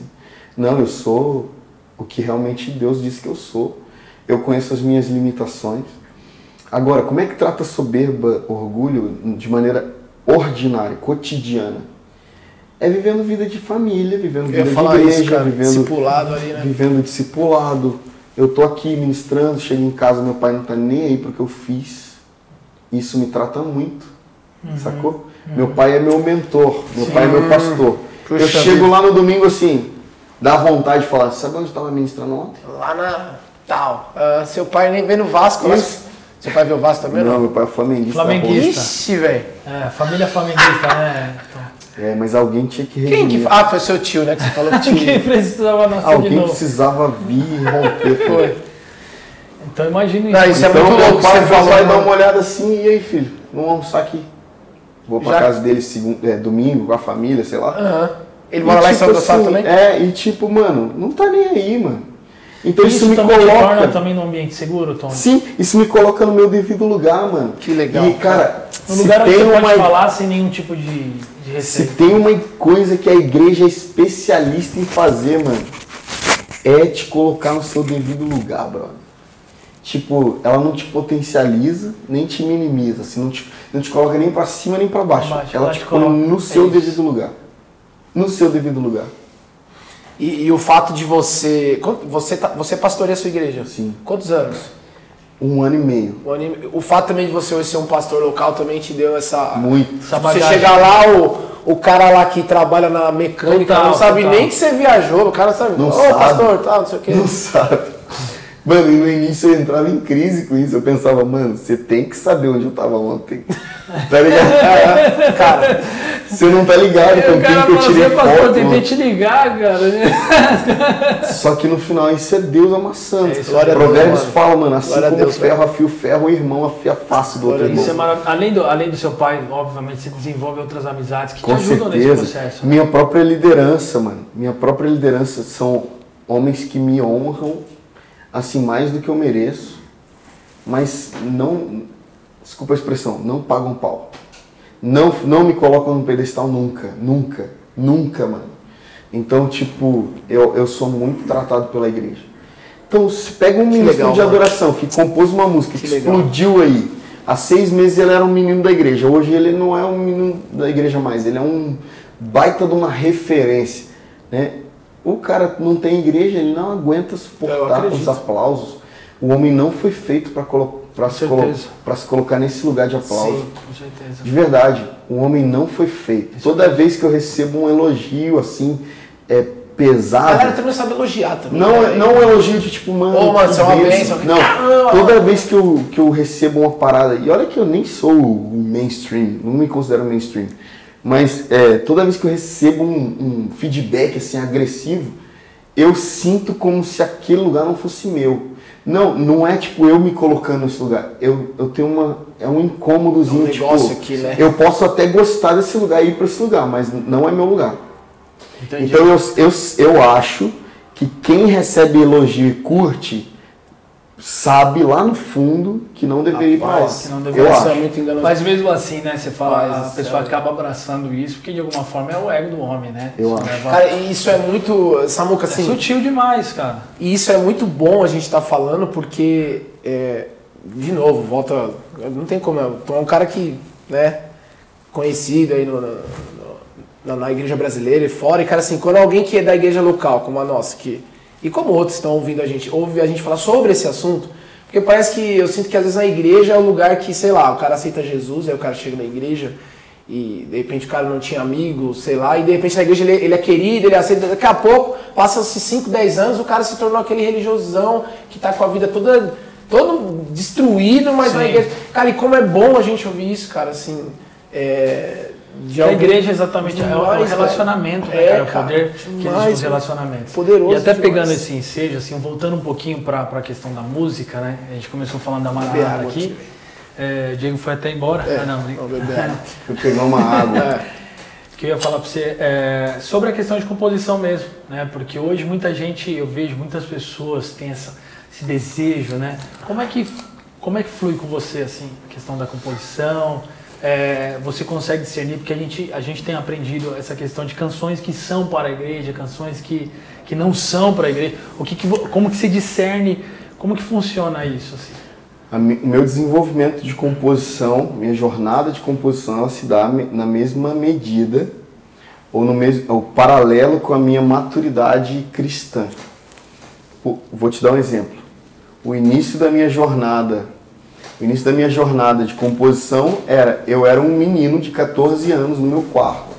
Não, eu sou o que realmente Deus disse que eu sou. Eu conheço as minhas limitações. Agora, como é que trata soberba, orgulho de maneira ordinária, cotidiana? é vivendo vida de família, vivendo vida de igreja, isso, vivendo, Discipulado ali, né? vivendo discipulado. Eu tô aqui ministrando, chego em casa, meu pai não tá nem aí porque eu fiz. Isso me trata muito, sacou? Meu pai é meu mentor, meu pai é meu pastor. Puxa eu chego vida. lá no domingo assim, dá vontade de falar, sabe onde eu tava ministrando ontem? Lá na tal. Ah, seu pai nem vê no Vasco, mas. Isso. Seu pai vê o Vasco também? Não, meu pai é flamenguista. Flamenguista. Ixi, velho. É, família flamenguista, né? Então, É, mas alguém tinha que Quem que. Ah, foi seu tio, né? Que você falou que Quem tinha. precisava nascer de Alguém novo? precisava vir e romper. Foi. Então imagina Não, isso. isso é Então muito meu louco, pai você vai lá e dá uma olhada assim, e aí filho, vamos almoçar aqui. Vou pra Já- casa dele segun- é, domingo com a família, sei lá. Aham. Ele E, mora lá em tipo São Gonçalo assim, também? É, e tipo, mano, não tá nem aí, mano. Então isso, Isso me também te torna coloca. também num ambiente seguro, Tom? Sim, isso me coloca no meu devido lugar, mano. Que legal, E, cara, No se lugar onde tem você pode uma- falar sem nenhum tipo de, de Se receio. tem uma coisa que a igreja é especialista em fazer, mano, é te colocar no seu devido lugar, brother. Tipo, ela não te potencializa, nem te minimiza, assim, não te, não te coloca nem pra cima nem pra baixo. Baixo, ela ela te te põe coloca- no é seu isso. devido lugar. No seu devido lugar. E, e o fato de você. Você, tá, você pastoreia a sua igreja? Sim. Quantos anos? Um ano e meio. O, anime- o fato também de você hoje ser um pastor local também te deu essa. Muito. Essa Você chegar lá, o, o cara lá que trabalha na mecânica Total, não sabe total. nem que você viajou, o cara sabe. Não Ô, sabe. pastor, tal, não sei o quê. Não sabe. Mano, e no início eu entrava em crise com isso. Eu pensava, mano, você tem que saber onde eu tava ontem. Tá ligado? Cara, Você não tá ligado com o cara quem que eu tirei foto. tentei mano. te ligar, cara. Só que no final isso é Deus amassando. É isso, Deus, Provérbios mano. fala, mano, assim Glória como Deus, ferro afia o ferro, o irmão afia a face do outro irmão. É. Além do, além do seu pai, obviamente, você desenvolve outras amizades que Com te ajudam nesse certeza. processo. Minha própria liderança, mano. Minha própria liderança são homens que me honram, assim, mais do que eu mereço, mas não, desculpa a expressão, não pagam pau. Não, não me colocam no pedestal nunca, nunca, nunca, mano. Então, tipo, eu, eu sou muito tratado pela igreja. Então, se pega um ministro legal, de mano. adoração que compôs uma música que, Que explodiu aí. Há seis meses ele era um menino da igreja. Hoje ele não é um menino da igreja mais. Ele é um baita de uma referência. Né? O cara não tem igreja, ele não aguenta suportar os aplausos. O homem não foi feito para se, colo se colocar nesse lugar de aplauso. Sim. Com certeza. De verdade, o homem não foi feito. Toda vez que eu recebo um elogio assim, é a pesado. galera também sabe elogiar também. Não, né? não um elogio de tipo, mano. Ô, mano, você é uma bênção. Não, Caramba, toda vez que eu, que eu recebo uma parada, e olha que eu nem sou o mainstream, não me considero mainstream, mas é, toda vez que eu recebo um, um feedback assim agressivo, eu sinto como se aquele lugar não fosse meu. Não, não é tipo eu me colocando nesse lugar. Eu, eu tenho uma. É um incômodozinho. Um negócio tipo, aqui, né? Eu posso até gostar desse lugar e ir pra esse lugar, mas não é meu lugar. Entendi. Então eu, eu, eu acho que quem recebe elogio e curte sabe lá no fundo que não deveria ir pra lá. Rapaz, que não Eu deveria Isso é acho. Mas mesmo assim, né, você fala, Mas, a pessoa é. acaba abraçando isso, porque de alguma forma é o ego do homem, né? Eu Isso acho. leva- Cara, e isso é muito. Samuca, é assim. sutil demais, cara. E isso é muito bom a gente estar falando porque, é, de novo, volta. Não tem como. Tu é um cara que, né, conhecido aí no- no- na, na igreja brasileira e fora. E, cara, assim, quando alguém que é da igreja local, como a nossa, que, e como outros estão ouvindo a gente, ouve a gente falar sobre esse assunto, porque parece que eu sinto que às vezes na igreja é o lugar que, sei lá, o cara aceita Jesus, aí o cara chega na igreja. E de repente o cara não tinha amigo, sei lá, e de repente na igreja ele, ele é querido, ele aceita. Daqui a pouco, passa-se 5, 10 anos, o cara se tornou aquele religiosão que tá com a vida toda todo destruído, mas na Sim. igreja. Cara, e como é bom a gente ouvir isso, cara, assim. É, de A alguém- igreja exatamente é o- é o relacionamento, né, cara? É, o cara, poder que existe nos relacionamentos. Poderoso E até demais. pegando esse ensejo, assim, voltando um pouquinho para a questão da música, né? A gente começou falando da água aqui. É, o Diego foi até embora. É, Ah, não. Fui pegar uma água. É. que eu ia falar para você é, sobre a questão de composição mesmo, né? Porque hoje muita gente, eu vejo muitas pessoas têm essa, esse desejo, né? Como é que como é que flui com você assim a questão da composição? É, você consegue discernir porque a gente a gente tem aprendido essa questão de canções que são para a igreja, canções que que não são para a igreja. O que, que como que se discerne? Como que funciona isso assim? O meu desenvolvimento de composição, minha jornada de composição, ela se dá na mesma medida ou no mesmo, ou paralelo com a minha maturidade cristã. Vou te dar um exemplo. O início da minha jornada, o início da minha jornada de composição era, eu era um menino de 14 anos no meu quarto,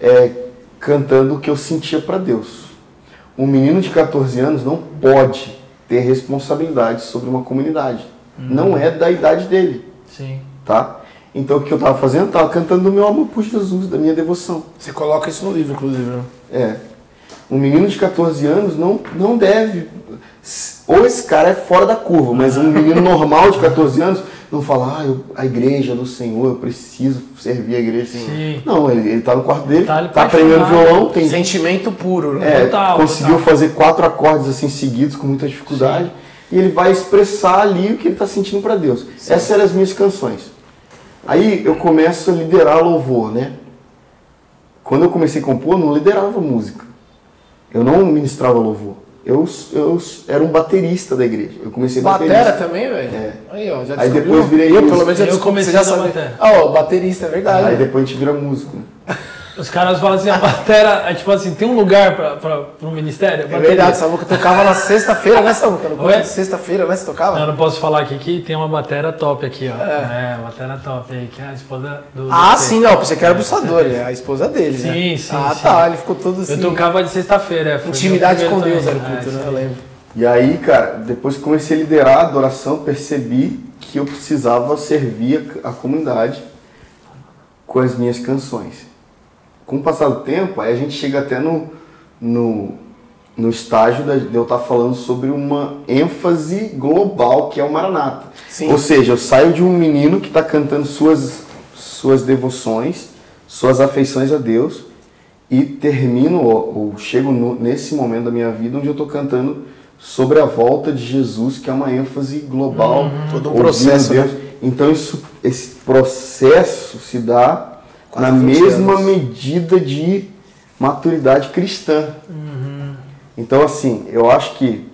é, cantando o que eu sentia para Deus. Um menino de 14 anos não pode ter responsabilidade sobre uma comunidade. Não é da idade dele Sim. tá? Então o que eu tava fazendo? Eu tava cantando do meu amor por Jesus, da minha devoção. Você coloca isso no livro, inclusive. Né? É. Um menino de 14 anos não, não deve. Ou esse cara é fora da curva, mas um menino normal de 14 anos não fala, ah, eu- a igreja do Senhor, eu preciso servir a igreja do Senhor. Sim. Não, ele, ele tá no quarto dele, Tá tá, aprendendo violão, tem Sentimento puro, né? é, Total, conseguiu total. fazer quatro acordes assim seguidos com muita dificuldade e ele vai expressar ali o que ele está sentindo para Deus. Essas eram as minhas canções. Aí eu começo a liderar louvor, né? Quando eu comecei a compor, eu não liderava música. Eu não ministrava louvor. Eu, eu era um baterista da igreja. Eu comecei Batera baterista. também, velho? É. Aí, ó, já Aí descobriu? depois virei Eu, pelo menos, já descobri, comecei você já sabe. batera. Ah, ó, baterista, é verdade. Aí depois a gente vira músico. Os caras falam assim, a batera, é tipo assim, tem um lugar pra, pra, pro ministério? É verdade, Samuca tocava na sexta-feira, né, Samuca? De sexta-feira, né? Você tocava? Eu não posso falar aqui que tem uma batera top aqui, ó. É, batera top aí, que é a esposa do. Ah, do- sim, não, pensei que era o Bussador, é a esposa dele, né? Sim, sim, Ah, sim. tá, ele ficou todo assim. Eu tocava de sexta-feira, é. Intimidade com Deus era o também. culto, É, né? sim. Eu lembro. E aí, cara, depois que comecei a liderar a adoração, percebi que eu precisava servir a comunidade com as minhas canções. Com o passar do tempo, aí a gente chega até no, no, no estágio de eu estar falando sobre uma ênfase global que é o Maranata. Sim. Ou seja, eu saio de um menino que está cantando suas, suas devoções, suas afeições a Deus, e termino, ou, ou chego no- nesse momento da minha vida onde eu estou cantando sobre a volta de Jesus, que é uma ênfase global. Todo um processo, Deus. Então isso, esse processo se dá na 20 mesma anos. medida de maturidade cristã. Uhum. Então assim, eu acho que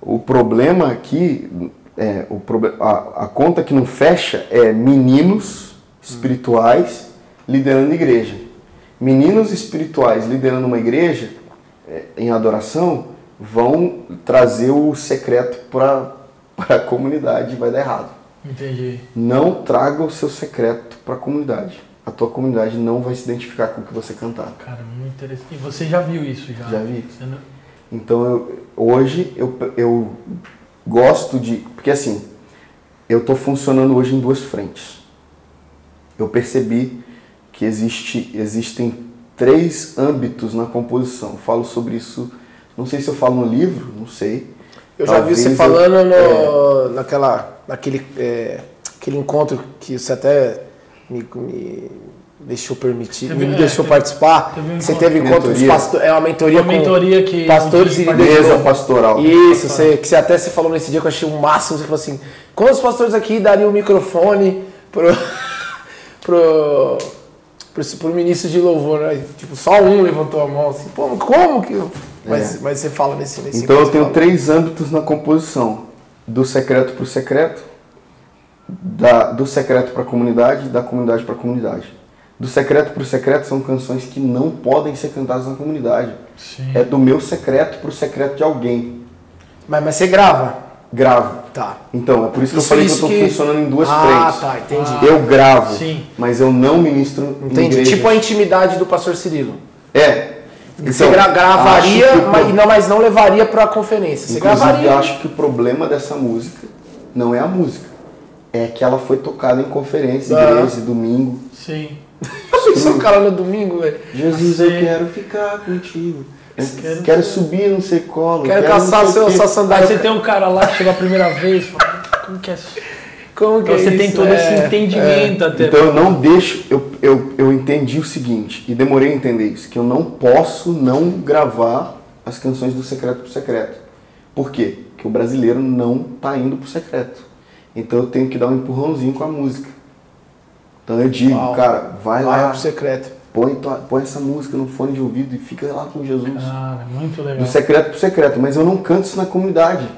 o problema aqui, é, o proble- a, a conta que não fecha é meninos espirituais liderando igreja. Meninos espirituais liderando uma igreja é, em adoração vão trazer o secreto para a comunidade e vai dar errado. Entendi. Não traga o seu secreto para a comunidade. A tua comunidade não vai se identificar com o que você cantar. Cara, muito interessante. E você já viu isso já? Já vi. Não- Então eu, hoje eu, eu gosto de. Porque assim, eu estou funcionando hoje em duas frentes. Eu percebi que existe, existem três âmbitos na composição. Eu falo sobre isso, não sei se eu falo no livro, não sei. Eu já vi Talvez você eu- falando no, é. naquela, naquele é, aquele encontro que você até me, me deixou permitir, Teve- me é, deixou teve- participar. teve um você encontro. teve encontro com os Mentoria. pastores, é uma mentoria Uma com mentoria que. pastores e. Mesa pastoral. Isso, você, que você até se falou nesse dia que eu achei o máximo. Você falou assim: quantos pastores aqui dariam o microfone pro, pro, pro, pro ministro de louvor? Né? Tipo, só um levantou a mão assim: Pô, como que. eu-" Mas, mas você fala nesse, nesse Então eu tenho três âmbitos na composição: do secreto para o secreto, da, do secreto para a comunidade e da comunidade para a comunidade. Do secreto para o secreto são canções que não podem ser cantadas na comunidade. Sim. É do meu secreto para o secreto de alguém. Mas, mas você grava. Gravo. Tá. Então, é por isso que Isso- eu falei que eu estou que- funcionando em duas ah, frentes. tá, entendi. Eu gravo, Sim. mas eu não ministro em Entendi. Tipo a intimidade do pastor Cirilo. É. você gra- gravaria, mas não, mas não levaria pra conferência. Você Inclusive, gravaria. eu acho que o problema dessa música não é a música. É que ela foi tocada em conferência, Ah. igreja, domingo. Sim. É um cara no domingo, velho. Jesus, Sim. eu quero ficar contigo. Eu Quero- quero, subir no seu colo. Quero não caçar seu, o sua Aí sandália. você tem um cara lá que chegou a primeira vez, fala, como que é isso? Como que é Você tem isso? todo É, esse entendimento até. Então eu não deixo. Eu, eu, eu entendi o seguinte, e demorei a entender isso, que eu não posso não gravar as canções do secreto pro secreto. Por quê? Porque o brasileiro não tá indo pro secreto. Então eu tenho que dar um empurrãozinho com a música. Então eu digo, Uau. cara, vai, Vai lá, pro secreto. põe, tua- põe essa música no fone de ouvido e fica lá com Jesus. Cara, muito legal. Do secreto pro secreto, mas eu não canto isso na comunidade.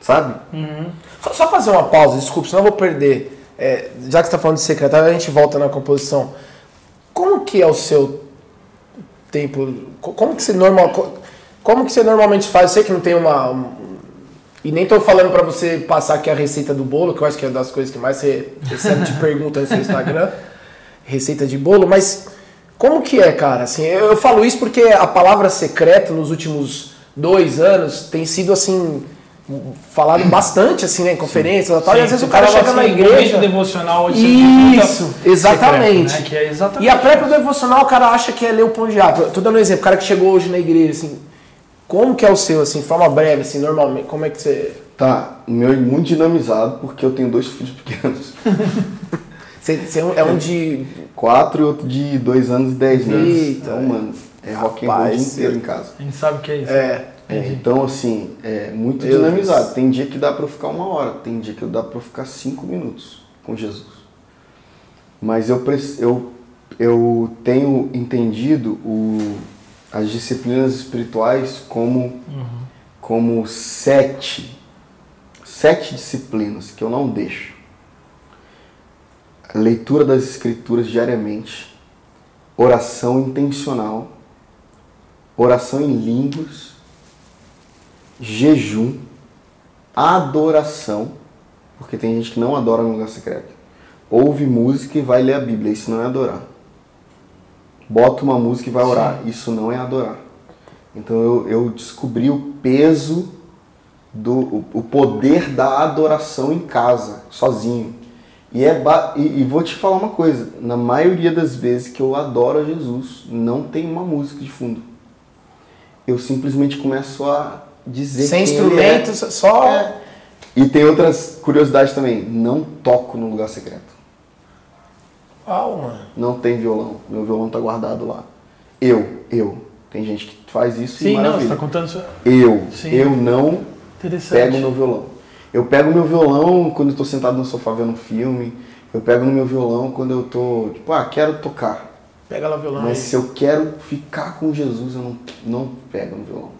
Sabe? Uhum. Só, só fazer uma pausa, desculpa, senão eu vou perder. É, já que você está falando de secretário, a gente volta na composição. Como que é o seu tempo? Co- Como que você normal, co- como que você normalmente faz? Eu sei que não tem uma um- e nem tô falando pra você passar aqui a receita do bolo, que eu acho que é uma das coisas que mais você recebe de perguntas no seu Instagram, receita de bolo, mas como que é, cara? Assim, eu, eu falo isso porque a palavra secreta nos últimos dois anos tem sido assim falado bastante assim, né, em conferências e tal, e às vezes o cara chega na igreja devocional hoje Isso, secreto, exatamente. né? Que é exatamente. E a pré devocional o cara acha que é ler o pão de água. Tô dando um exemplo, o cara que chegou hoje na igreja, assim, como que é o seu, assim, de forma breve, assim, normalmente, como é que você... Tá, o meu é muito dinamizado porque eu tenho dois filhos pequenos. Você, você é um- é um de... Quatro e outro de dois anos e dez meses. Eita, então, mano, é rock and roll o dia inteiro em casa. A gente sabe o que é isso. É, É, então, assim, é muito Meu dinamizado. Deus. Tem dia que dá pra eu ficar uma hora, tem dia que dá pra eu ficar cinco minutos com Jesus. Mas eu, eu, eu tenho entendido o, as disciplinas espirituais como, como sete, sete disciplinas que eu não deixo. Leitura das escrituras diariamente, oração intencional, oração em línguas, jejum, adoração, porque tem gente que não adora no lugar secreto. Ouve música e vai ler a Bíblia, isso não é adorar. Bota uma música e vai orar, isso não é adorar. Então eu, eu descobri o peso do o, poder da adoração em casa, sozinho. E, é e, e vou te falar uma coisa, na maioria das vezes que eu adoro a Jesus, não tem uma música de fundo. Eu simplesmente começo a dizer sem é. instrumentos, só... É. E tem outras curiosidades também. Não toco no lugar secreto. Mano. Não tem violão. Meu violão tá guardado lá. Eu, eu. Tem gente que faz isso e Sim, não, você maravilha. tá contando isso. Eu, Sim. eu não pego meu violão. Eu pego meu violão quando eu tô sentado no sofá vendo um filme. Eu pego no meu violão quando eu tô, tipo, ah, quero tocar. Pega lá o violão Mas aí. se eu quero ficar com Jesus, eu não, não pego no violão.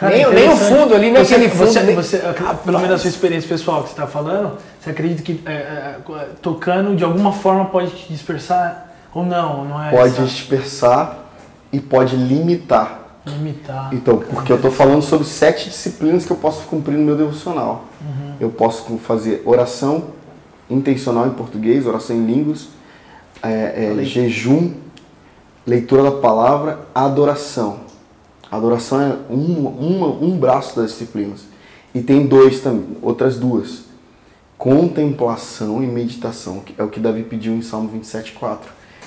Nem- nem o fundo ali, nem você, aquele fundo, Você, nem- você, pelo menos a sua experiência pessoal que você está falando, você acredita que é, é, tocando de alguma forma pode te dispersar? Ou não? Não é Pode essa- dispersar e pode limitar. limitar. Então, porque eu estou falando sobre sete disciplinas que eu posso cumprir no meu devocional. Eu posso fazer oração intencional em português, oração em línguas, é, é, jejum, leitura da palavra, adoração. Adoração é um, uma- um braço das disciplinas. E tem dois também, outras duas. Contemplação e meditação, que é o que Davi pediu em Salmo 27,4.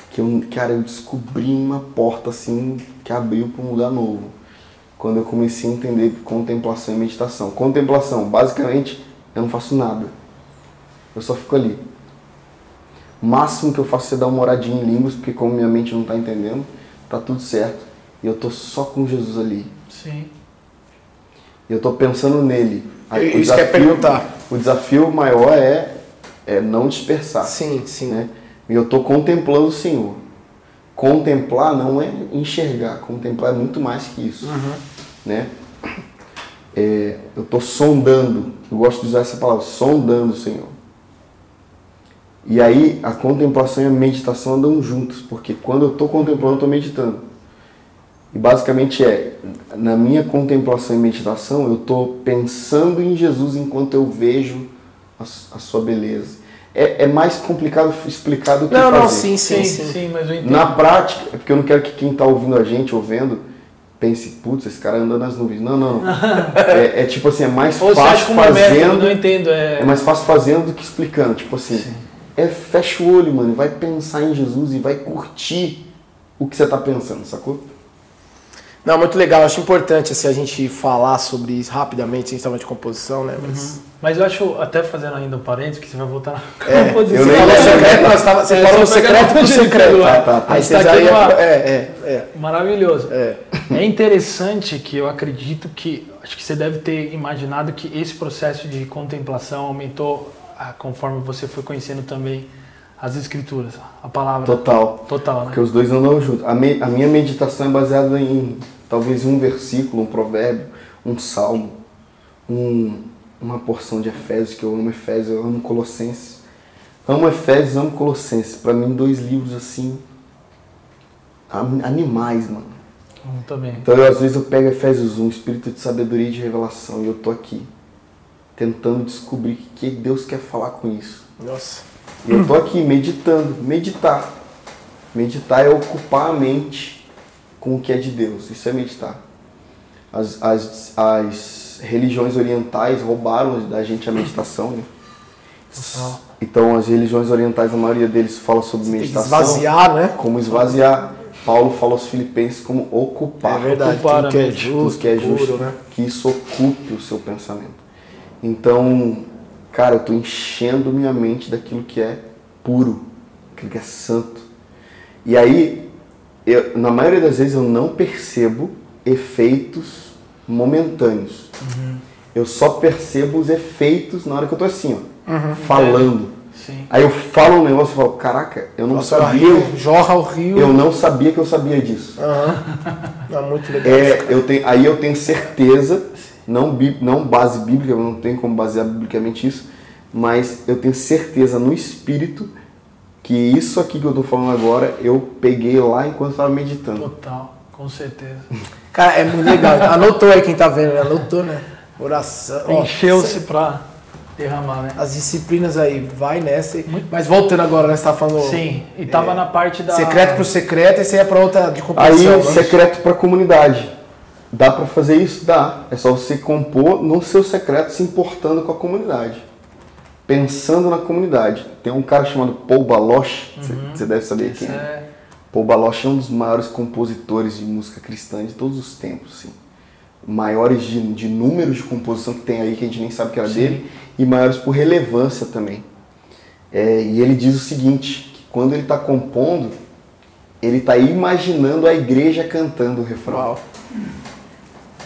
Que eu, cara, eu descobri uma porta assim que abriu para um lugar novo. Quando eu comecei a entender contemplação e meditação. Contemplação, basicamente, eu não faço nada. Eu só fico ali. O máximo que eu faço é dar uma oradinha em línguas, porque como minha mente não está entendendo, tá tudo certo. E eu tô só com Jesus ali. Sim. E eu tô pensando nele. Aí, o isso que eu ia perguntar. O desafio maior é, é não dispersar. Sim, sim. Né? E eu tô contemplando o Senhor. Contemplar não é enxergar, contemplar é muito mais que isso. Né? É, eu tô sondando, eu gosto de usar essa palavra, sondando o Senhor. E aí a contemplação e a meditação andam juntos, porque quando eu tô contemplando, eu tô meditando. E basicamente é, na minha contemplação e meditação, eu estou pensando em Jesus enquanto eu vejo a, a sua beleza. É, é mais complicado explicar do que Não, fazer. não, sim, Sim, sim, sim, sim. mas eu entendo. Na prática, é porque eu não quero que quem está ouvindo a gente, ou vendo, pense, putz, esse cara anda nas nuvens. Não, não. é, é tipo assim, é mais Ou fácil como é método, eu fazendo. não entendo. É... É mais fácil fazendo do que explicando. Tipo assim, é fecha o olho, mano, vai pensar em Jesus e vai curtir o que você tá pensando, sacou? Não, muito legal. Acho importante assim, a gente falar sobre isso rapidamente. A gente estava de composição, né? Mas... Mas eu acho, até fazendo ainda um parênteses, que você vai voltar na É, composição. eu nem- falou secreto, nós tava, você é, falou secreto pro secreto. tá, tá, tá. Aí Você tá já aqui ia... numa- É, é, é. Maravilhoso. É. É interessante que eu acredito que, acho que você deve ter imaginado que esse processo de contemplação aumentou ah, conforme você foi conhecendo também as escrituras, a palavra. Total. Total, né? Porque os dois andam juntos. A, me- a minha meditação é baseada em talvez um versículo, um provérbio, um salmo, um- uma porção de Efésios, que eu amo Efésios, eu amo Colossenses. Amo Efésios, amo Colossenses. Pra mim, dois livros assim. animais, mano. Eu também. Então, eu, às vezes, eu pego Efésios 1, espírito de sabedoria e de revelação, e eu tô aqui, tentando descobrir o que Deus quer falar com isso. Nossa. E eu tô aqui meditando. Meditar. Meditar é ocupar a mente com o que é de Deus. Isso é meditar. As, as, as religiões orientais roubaram da gente a meditação, né? Então, as religiões orientais, a maioria deles fala sobre Tem que meditação. esvaziar, né? Como esvaziar. Paulo fala aos filipenses como ocupar. É verdade. ocupar Tudo que é justo, que é puro, justo, né? que isso ocupe o seu pensamento. Então, cara, eu tô enchendo minha mente daquilo que é puro, aquilo que é santo. E aí, eu- na maioria das vezes eu não percebo efeitos momentâneos. Eu só percebo os efeitos na hora que eu tô assim, ó, falando. Sim. Aí eu falo um negócio e falo, caraca, eu não Nossa, sabia, rio, jorra o rio. eu não sabia que eu sabia disso. Aham. É muito legal. É, eu tenho, aí eu tenho certeza, não, não base bíblica, não tenho como basear biblicamente isso, mas eu tenho certeza no espírito que isso aqui que eu tô falando agora, eu peguei lá enquanto estava meditando. Total, com certeza. Cara, é muito legal. Anotou aí quem tá vendo, né? Anotou, né? Oração. Encheu-se pra derramar, né? As disciplinas aí, vai nessa. e- Mas voltando agora, né? Você tá falando. Sim, e tava é, na parte da. Secreto pro secreto, esse aí é pra outra de Aí, composição. né? secreto para comunidade. Dá para fazer isso? Dá. É só você compor no seu secreto se importando com a comunidade. Pensando na comunidade. Tem um cara chamado Paul Baloch, você você deve saber quem é. é. Paul Baloch é um dos maiores compositores de música cristã de todos os tempos, assim. Maiores de, de números de composição que tem aí, que a gente nem sabe que era dele, e maiores por relevância também. É, e ele diz o seguinte, que quando ele está compondo, ele está imaginando a igreja cantando o refrão. Uau.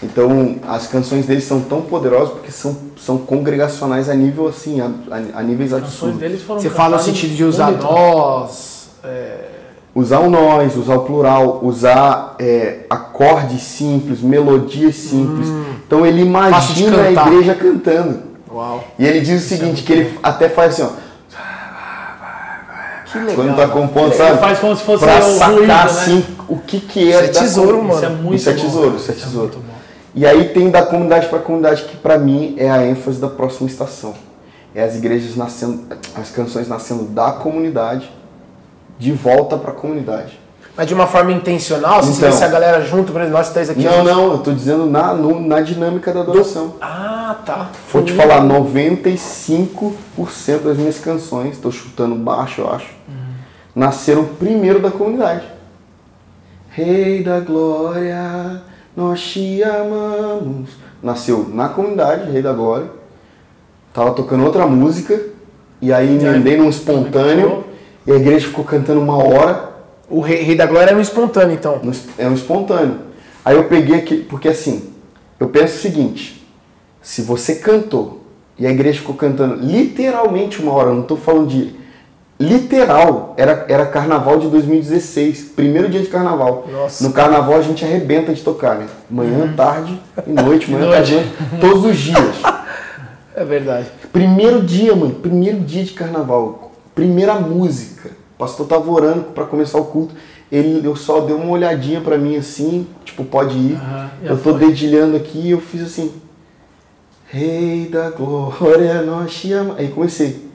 Então, as canções dele são tão poderosas porque são, são congregacionais a nível assim, a, a- a níveis As canções absurdos. deles foram Você fala no sentido de usar bonito. nós. é, Usar o nós, usar o plural, usar é, acordes simples, melodias simples. Então ele imagina a igreja cantando. Uau. E ele diz o seguinte, que ele até faz assim, ó. Que legal. Quando tá compondo, Ele sabe? faz como se fosse pra sacar ruído, né? assim o que que Isso é, é da tesouro, mano. Isso é muito Isso é bom, tesouro, cara. isso é tesouro. muito bom. E aí tem da comunidade para comunidade que para mim é a ênfase da próxima estação. É as igrejas nascendo, as canções nascendo da comunidade, de volta para a comunidade. Mas de uma forma intencional, se Então. tivesse a galera junto, por exemplo, nós três aqui. Não, juntos. não, eu tô dizendo na, no- na dinâmica da adoração. Ah, tá. Vou te falar, 95% das minhas canções, estou chutando baixo, eu acho, nasceram primeiro da comunidade. Rei da glória, nós te amamos. Nasceu na comunidade, Rei da Glória. Tava tocando outra música, e aí emendei num espontâneo, e a igreja ficou cantando uma hora, O rei, rei da glória era um espontâneo, então. é um espontâneo. Aí eu peguei aqui, porque assim, eu penso o seguinte: se você cantou e a igreja ficou cantando literalmente uma hora, não estou falando de. Literal, era, era carnaval de 2016, primeiro dia de carnaval. Nossa. No carnaval a gente arrebenta de tocar, né? Manhã, tarde e noite, manhã, noite. tarde, noite, todos os dias. É verdade. Primeiro dia, mano, primeiro dia de carnaval, primeira música. O pastor tava orando para começar o culto. Ele, eu só deu uma olhadinha para mim assim, tipo, pode ir. Eu tô foi. dedilhando aqui e eu fiz assim. Rei da glória, nós te amamos. Aí comecei.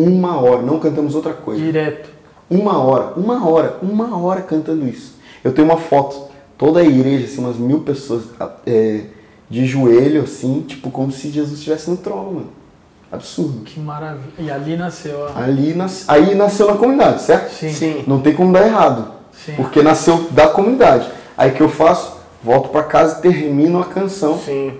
Uma hora, não cantamos outra coisa. Direto. Uma hora, uma hora, uma hora cantando isso. Eu tenho uma foto, toda a igreja, assim, umas mil pessoas é, de joelho, assim, tipo, como se Jesus estivesse no trono, mano. Absurdo. Que maravilha. E ali nasceu a. Ali nas, aí nasceu na comunidade, certo? Sim. Sim. Não tem como dar errado. Sim. Porque nasceu da comunidade. Aí o que eu faço? Volto pra casa, termino a canção Sim.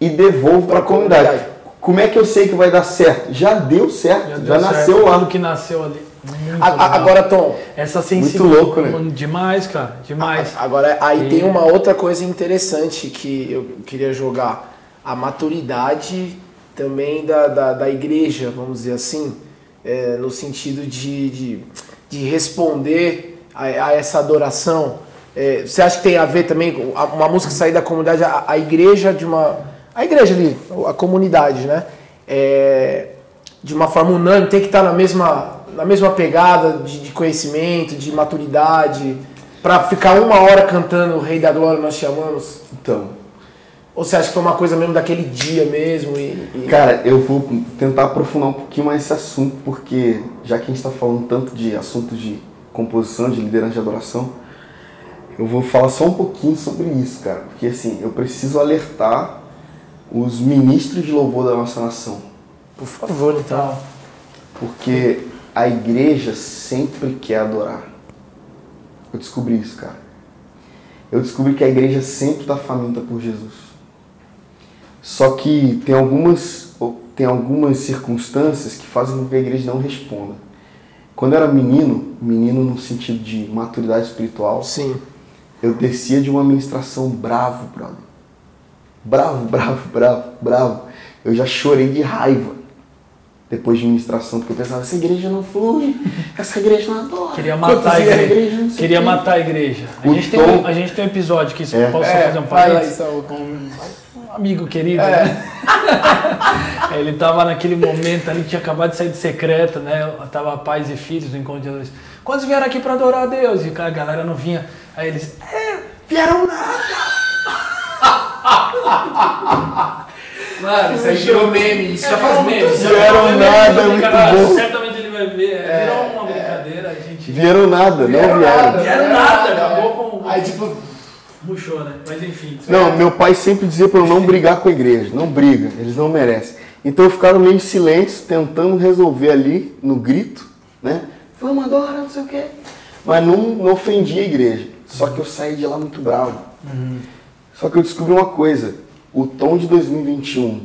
e devolvo pra Pra comunidade. comunidade. Como é que eu sei que vai dar certo? Já deu certo, já, deu nasceu certo, lá. Tudo que nasceu ali. Muito A- a- agora, Tom, Essa sensibilidade. louco, né? Demais, cara. Demais. Agora, aí E- tem uma outra coisa interessante que eu queria jogar. A maturidade também da, da, da igreja, vamos dizer assim, é, no sentido de, de, de responder a, a essa adoração. É, você acha que tem a ver também com a- uma música sair da comunidade, a, a igreja de uma. A igreja ali, a comunidade, né? É, de uma forma unânime, tem que estar na mesma, na mesma pegada de, de conhecimento, de maturidade, para ficar uma hora cantando o Rei da Glória nós te amamos? Então, Ou você acha que foi uma coisa mesmo daquele dia mesmo? E, e- Cara, eu vou tentar aprofundar um pouquinho mais esse assunto, porque já que a gente está falando tanto de assuntos de composição, de liderança de adoração, eu vou falar só um pouquinho sobre isso, cara. Porque assim, eu preciso alertar os ministros de louvor da nossa nação. Por favor, então. Porque a igreja sempre quer adorar. Eu descobri isso, cara. Eu descobri que a igreja sempre está faminta por Jesus. Só que tem algumas, tem algumas circunstâncias que fazem com que a igreja não responda. Quando eu era menino, menino no sentido de maturidade espiritual, Sim. eu descia de uma ministração bravo, brother. Bravo, bravo, bravo, bravo. Eu já chorei de raiva depois de ministração, porque eu pensava, essa igreja não flui, essa igreja não adora. Queria matar a igreja. sei Queria quê. matar a igreja. A gente, tem tom- um, a gente tem um episódio que, se É. posso É, fazer um vai lá, parênteses? Um amigo querido, É. né? Ele tava naquele momento ali, tinha acabado de sair de secreto, né? Tava pais e filhos no encontro de Jesus. Quantos vieram aqui pra adorar a Deus? E a galera não vinha. Aí eles, é, vieram nada! Mano, isso aí virou meme. Isso já faz Virou meme. vieram nada, muito bom. Certamente ele vai ver. É, Virou uma brincadeira, a gente. Vieram nada, não vieram. Vieram nada, acabou com- Aí, tipo, Murchou, né? Mas enfim. Não, meu pai sempre dizia para eu não brigar com a igreja. Não briga, eles não merecem. Então eu ficava meio em silêncio, tentando resolver ali, no grito, né? Vamos agora, não sei o quê. Mas não, não ofendia a igreja. Só que eu saí de lá muito bravo. Só que eu descobri uma coisa. O tom de 2021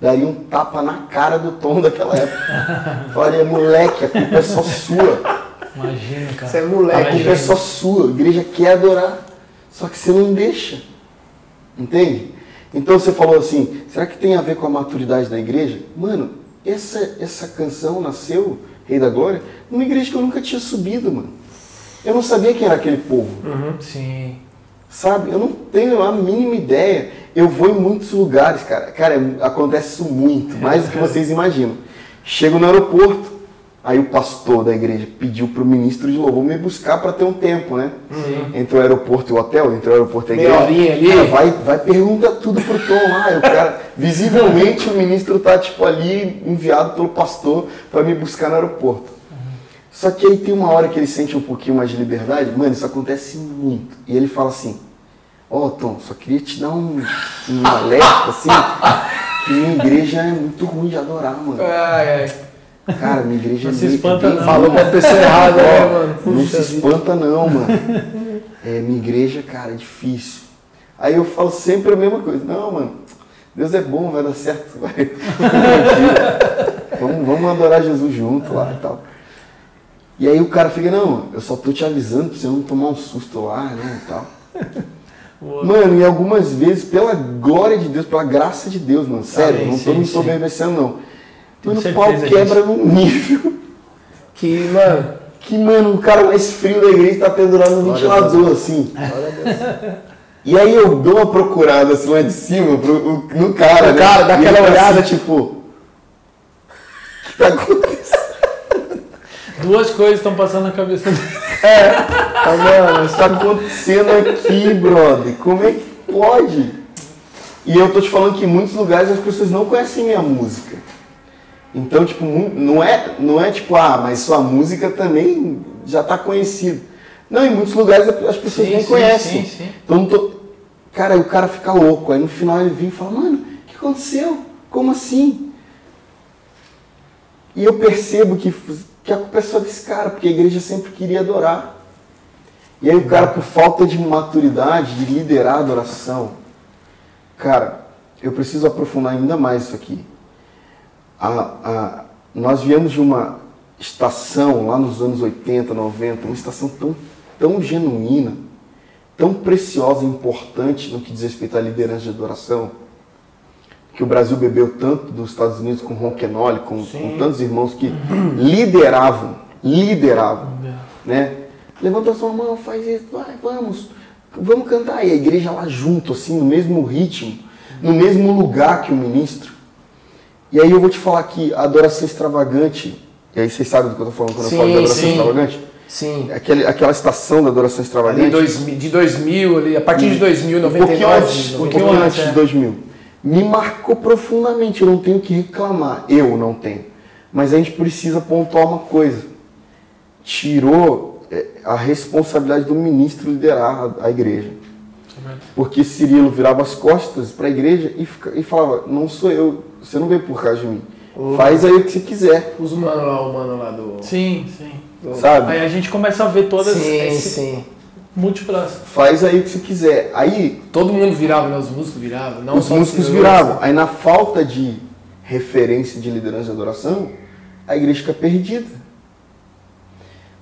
daria um tapa na cara do tom daquela época. Falaria, moleque, a culpa é só sua. Imagina, cara. Você é moleque, A Imagina. culpa é só sua. A igreja quer adorar. Só que você não deixa. Entende? Então você falou assim, será que tem a ver com a maturidade da igreja? Mano, essa, essa canção nasceu, Rei da Glória, numa igreja que eu nunca tinha subido, mano. Eu não sabia quem era aquele povo. Sim. Sabe? Eu não tenho a mínima ideia. Eu vou em muitos lugares, cara. Cara, acontece isso muito, mais do que vocês imaginam. Chego no aeroporto, aí o pastor da igreja pediu pro ministro de louvor me buscar para ter um tempo, né? Entre o aeroporto e o hotel, entre o aeroporto e a igreja. ali. Cara, vai, vai pergunta tudo pro Tom lá. O cara, visivelmente o ministro tá tipo ali enviado pelo pastor para me buscar no aeroporto. Só que aí tem uma hora que ele sente um pouquinho mais de liberdade, mano, isso acontece muito. E ele fala assim, ó Tom, só queria te dar um, um alerta, assim, que minha igreja é muito ruim de adorar, mano. ai, ai. Cara, minha igreja Não é se meio- espanta, bem- não. Falou pra pessoa errada, né, mano? Não se Puxa vida. espanta não, mano. É, minha igreja, cara, é difícil. Aí eu falo sempre a mesma coisa. Não, mano, Deus é bom, vai dar certo. Vai. Vamos, vamos adorar Jesus junto lá e tal. E aí o cara fica, não, eu só tô te avisando pra você não tomar um susto lá, né, e tal. Mano, e algumas vezes, pela glória de Deus, pela graça de Deus, mano, sério, Amém, não tô sim, me sim. soberbecendo, não. Mano, o pau quebra num nível Que, mano, que, mano, o cara mais frio da igreja tá pendurado no ventilador, assim. E aí eu dou uma procurada assim lá de cima pro, o- no cara. No né? cara, dá E ele aquela tá olhada, assim, tipo. O que tá acontecendo? Duas coisas estão passando na cabeça dele. Tá, mano, isso tá acontecendo aqui, brother. Como é que pode? E eu tô te falando que em muitos lugares as pessoas não conhecem minha música. Então, tipo, não é, não é tipo, ah, mas sua música também já tá conhecida. Não, em muitos lugares as pessoas Sim, nem sim, conhecem. sim, sim. Então, tô... cara, o cara fica louco. Aí no final ele vem e fala, mano, o que aconteceu? Como assim? E eu percebo que, que a culpa é só desse cara, porque a igreja sempre queria adorar. E aí o cara, por falta de maturidade, de liderar a adoração, cara, eu preciso aprofundar ainda mais isso aqui. A, a- nós viemos de uma estação lá nos anos 80, 90, uma estação tão, tão genuína, tão preciosa e importante no que diz respeito à liderança de adoração, que o Brasil bebeu tanto dos Estados Unidos com Ronquenoli, com, com tantos irmãos que lideravam, lideravam, né? Levanta a sua mão, faz isso, vai, vamos, vamos cantar. E a igreja lá junto, assim, no mesmo ritmo, no mesmo lugar que o ministro. E aí eu vou te falar que a adoração extravagante, e aí vocês sabem do que eu tô falando quando Sim, eu falo de adoração sim. extravagante? Sim. Aquele, aquela estação da adoração Ali extravagante. dois, de 2000, ali, a partir de 2000, um pouquinho 99, antes, um 99. pouquinho antes, antes é. de 2000. Me marcou profundamente, eu não tenho que reclamar. Eu não tenho. Mas a gente precisa pontuar uma coisa. Tirou é, a responsabilidade do ministro liderar a, a igreja. Porque Cirilo virava as costas para a igreja e, fica- e falava: Não sou eu, você não veio por causa de mim. Faz aí o que você quiser, Os mano lá, o mano lá do... Sim, sim. sabe? Aí a gente começa a ver todas Sim, esse- sim. Múltiplas. Faz aí o que você quiser. Aí Todo mundo virava, né? Os músicos viravam. Não os músicos os viravam. Aí na falta de referência de liderança de adoração, a igreja fica perdida.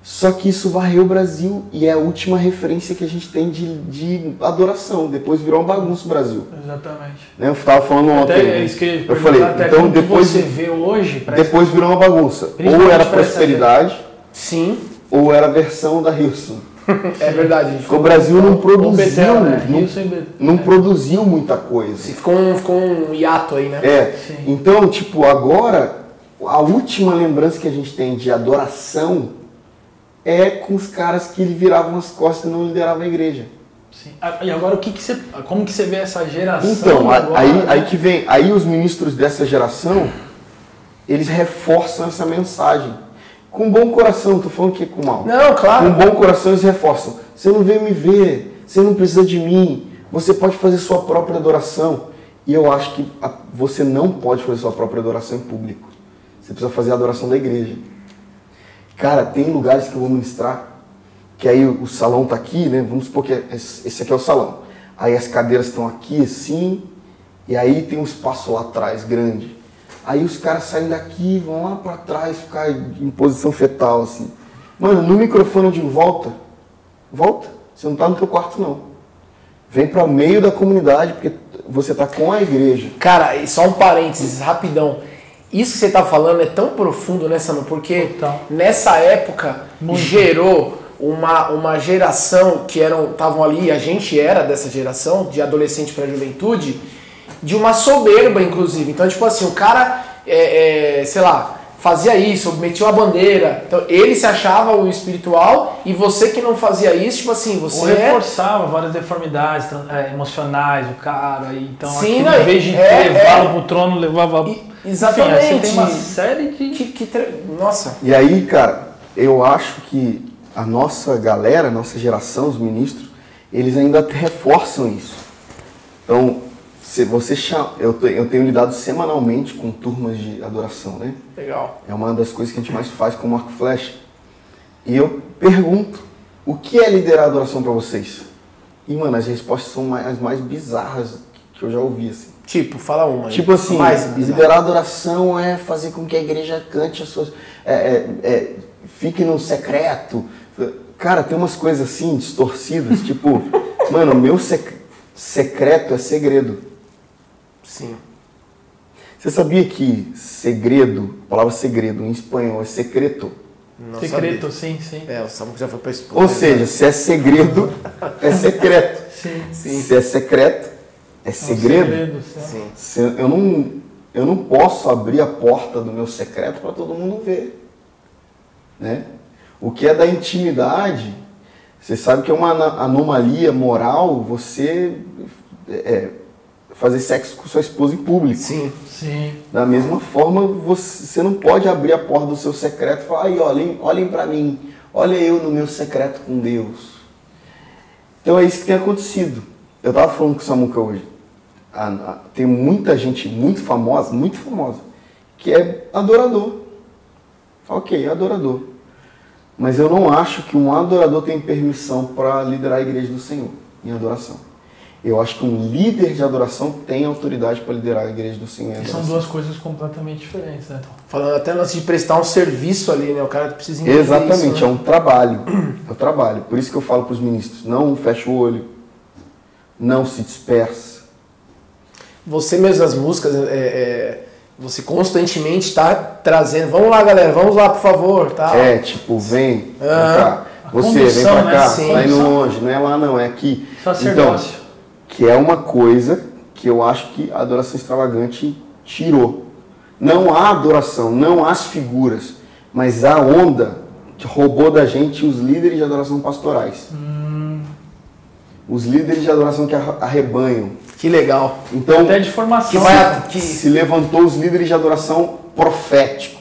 Só que isso varreu o Brasil e é a última referência que a gente tem de, de adoração. Depois virou uma bagunça o Brasil. Exatamente. Né? Eu estava falando ontem. Até é isso que eu, eu falei, até então depois, você vê hoje, depois virou uma bagunça. Ou era prosperidade, Sim, ou era a versão da Hilson. É verdade. O Brasil não produziu, Betel, né? não, Isso em Betel. não produziu muita coisa. Ficou um, ficou um hiato aí, né? É, Sim. então, tipo, agora, a última lembrança que a gente tem de adoração é com os caras que viravam as costas e não lideravam a igreja. Sim. Ah, E agora o que, que você. Como que você vê essa geração? Então, agora, aí, né? aí que vem, aí os ministros dessa geração, eles reforçam essa mensagem. Com bom coração, tô falando que é com mal. Não, claro. Com bom coração eles reforçam. Você não veio me ver, você não precisa de mim, você pode fazer sua própria adoração. E eu acho que você não pode fazer sua própria adoração em público. Você precisa fazer a adoração da igreja. Cara, tem lugares que eu vou ministrar, que aí o, salão tá aqui, né? Vamos supor que esse esse aqui é o salão. Aí as cadeiras estão aqui assim, e aí tem um espaço lá atrás grande. Aí os caras saem daqui, vão lá pra trás, ficar em posição fetal, assim. Mano, no microfone de volta, volta. Você não tá no teu quarto, não. Vem para o meio da comunidade, porque você tá com a igreja. Cara, e só um parênteses, rapidão. Isso que você tá falando é tão profundo, né, Samu? Porque Total. nessa época Muito. gerou uma, uma geração que eram estavam ali, a gente era dessa geração, de adolescente para juventude, de uma soberba, inclusive. Então, tipo assim, o cara, é, é, sei lá, fazia isso, metia a bandeira. Então, ele se achava o espiritual e você que não fazia isso, tipo assim, Ou você é reforçava várias deformidades é, emocionais, o cara, e então Sim, não, em vez de é, levá-lo é. pro trono, levava. E- Enfim, exatamente. você tem uma série de. Que, que tra- Nossa. E aí, cara, eu acho que a nossa galera, a nossa geração, os ministros, eles ainda reforçam isso. Então, se você chama, eu, eu tenho lidado semanalmente com turmas de adoração, né? Legal. É uma das coisas que a gente mais faz com o Marco Flash. E eu pergunto, o que é liderar a adoração para vocês? E, mano, as respostas são mais, as mais bizarras que eu já ouvi, assim. Tipo, fala uma. aí. Tipo assim, mais liderar a adoração é fazer com que a igreja cante as suas. É, é, é, fique no secreto. Cara, tem umas coisas assim, distorcidas, tipo, mano, meu sec- secreto é segredo. Sim. Você sabia que segredo, a palavra segredo em espanhol é secreto? Não Secreto, sabia. sim, sim. É, o Samu já foi pra escola. Ou seja, se é segredo, é secreto. Sim. Sim. Se é secreto, é segredo. sim. Sim. Se eu não, eu não posso abrir a porta do meu secreto para todo mundo ver. Né? O que é da intimidade, você sabe que é uma anomalia moral você é, fazer sexo com sua esposa em público. Sim. Sim. Da mesma forma, você, não pode abrir a porta do seu secreto e falar, aí, olhem, olhem para mim, olha eu no meu secreto com Deus. Então é isso que tem acontecido. Eu estava falando com o Samuca hoje. A- a- tem muita gente muito famosa, muito famosa, que é adorador. Ok, adorador. Mas eu não acho que um adorador tem permissão para liderar a igreja do Senhor em adoração. Eu acho que um líder de adoração tem autoridade para liderar a igreja do Senhor são adoração. duas coisas completamente diferentes, né, Tom? Falando até antes de prestar um serviço ali, né? O cara precisa entender Exatamente, isso, é né? um trabalho. É um trabalho. Por isso que eu falo para os ministros: não feche o olho, não se dispersa. Você mesmo as músicas, é, é, você constantemente está trazendo. Vamos lá, galera, vamos lá, por favor, tá? É, tipo, vem cá. Você, vem condução, pra né? cá, tá indo longe, não é lá não, é aqui. Então, Sacerdócio. Que é uma coisa que eu acho que a adoração extravagante tirou. Não há adoração, não há as figuras, mas a onda que roubou da gente os líderes de adoração pastorais. Os líderes de adoração que arrebanham. Que legal. Então, Até de formação. Que vai- que- se levantou os líderes de adoração proféticos.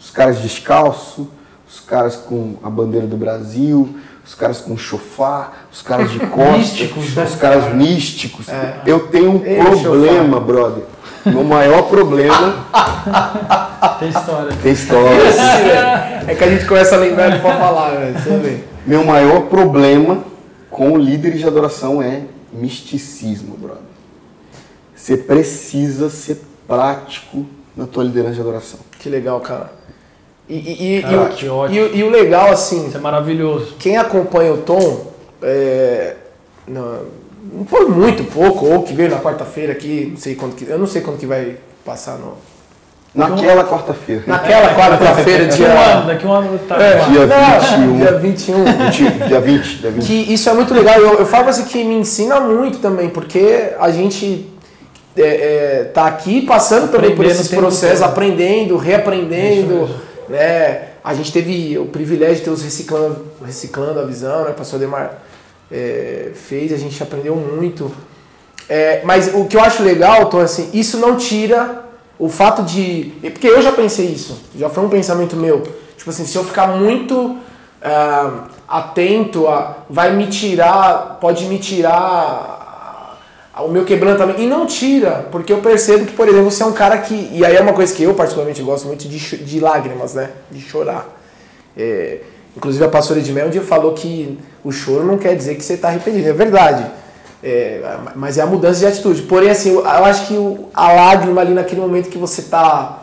Os caras descalços, os caras com a bandeira do Brasil, os caras com chofar, os caras de costas, Místicos, né? os caras místicos. É. Eu tenho um Ei, problema, brother. Meu maior problema Tem história. tem história. É que a gente começa a lembrar de pra falar, velho. Você vê. Meu maior problema com líderes de adoração é misticismo, brother. Você precisa ser prático na tua liderança de adoração. Que legal, cara. E, e- e- Cara, e o- que ótimo. e e o legal, assim, Isso é maravilhoso. quem acompanha o Tom, é, não, não por muito pouco, ou que veio na quarta-feira aqui, não sei quando que, eu não sei quando que vai passar no, Naquela quarta-feira. naquela quarta-feira, Daqui um ano, dia, daqui um ano tá. É, Dia não, 21. dia 21. 20, dia 20, dia 20. que isso é muito legal. Eu, eu falo assim que me ensina muito também, porque a gente é, é, tá aqui passando também por esses tempo processos, aprendendo, reaprendendo, Isso né? A gente teve o privilégio de ter os reciclando, reciclando a visão, né? O pastor Demar é, fez, a gente aprendeu muito. É, mas o que eu acho legal, Tom, assim, isso não tira o fato de. Porque eu já pensei isso, já foi um pensamento meu. Tipo assim, se eu ficar muito ah, atento, a, vai me tirar, pode me tirar o meu quebrantamento. E não tira, porque eu percebo que, por exemplo, você é um cara que. E aí é uma coisa que eu, particularmente, gosto muito de, de lágrimas, né? De chorar. É, inclusive a pastora Edmel um dia falou que o choro não quer dizer que você está arrependido. É verdade. É, mas é a mudança de atitude. Porém, assim, eu, acho que a lágrima ali naquele momento que você tá.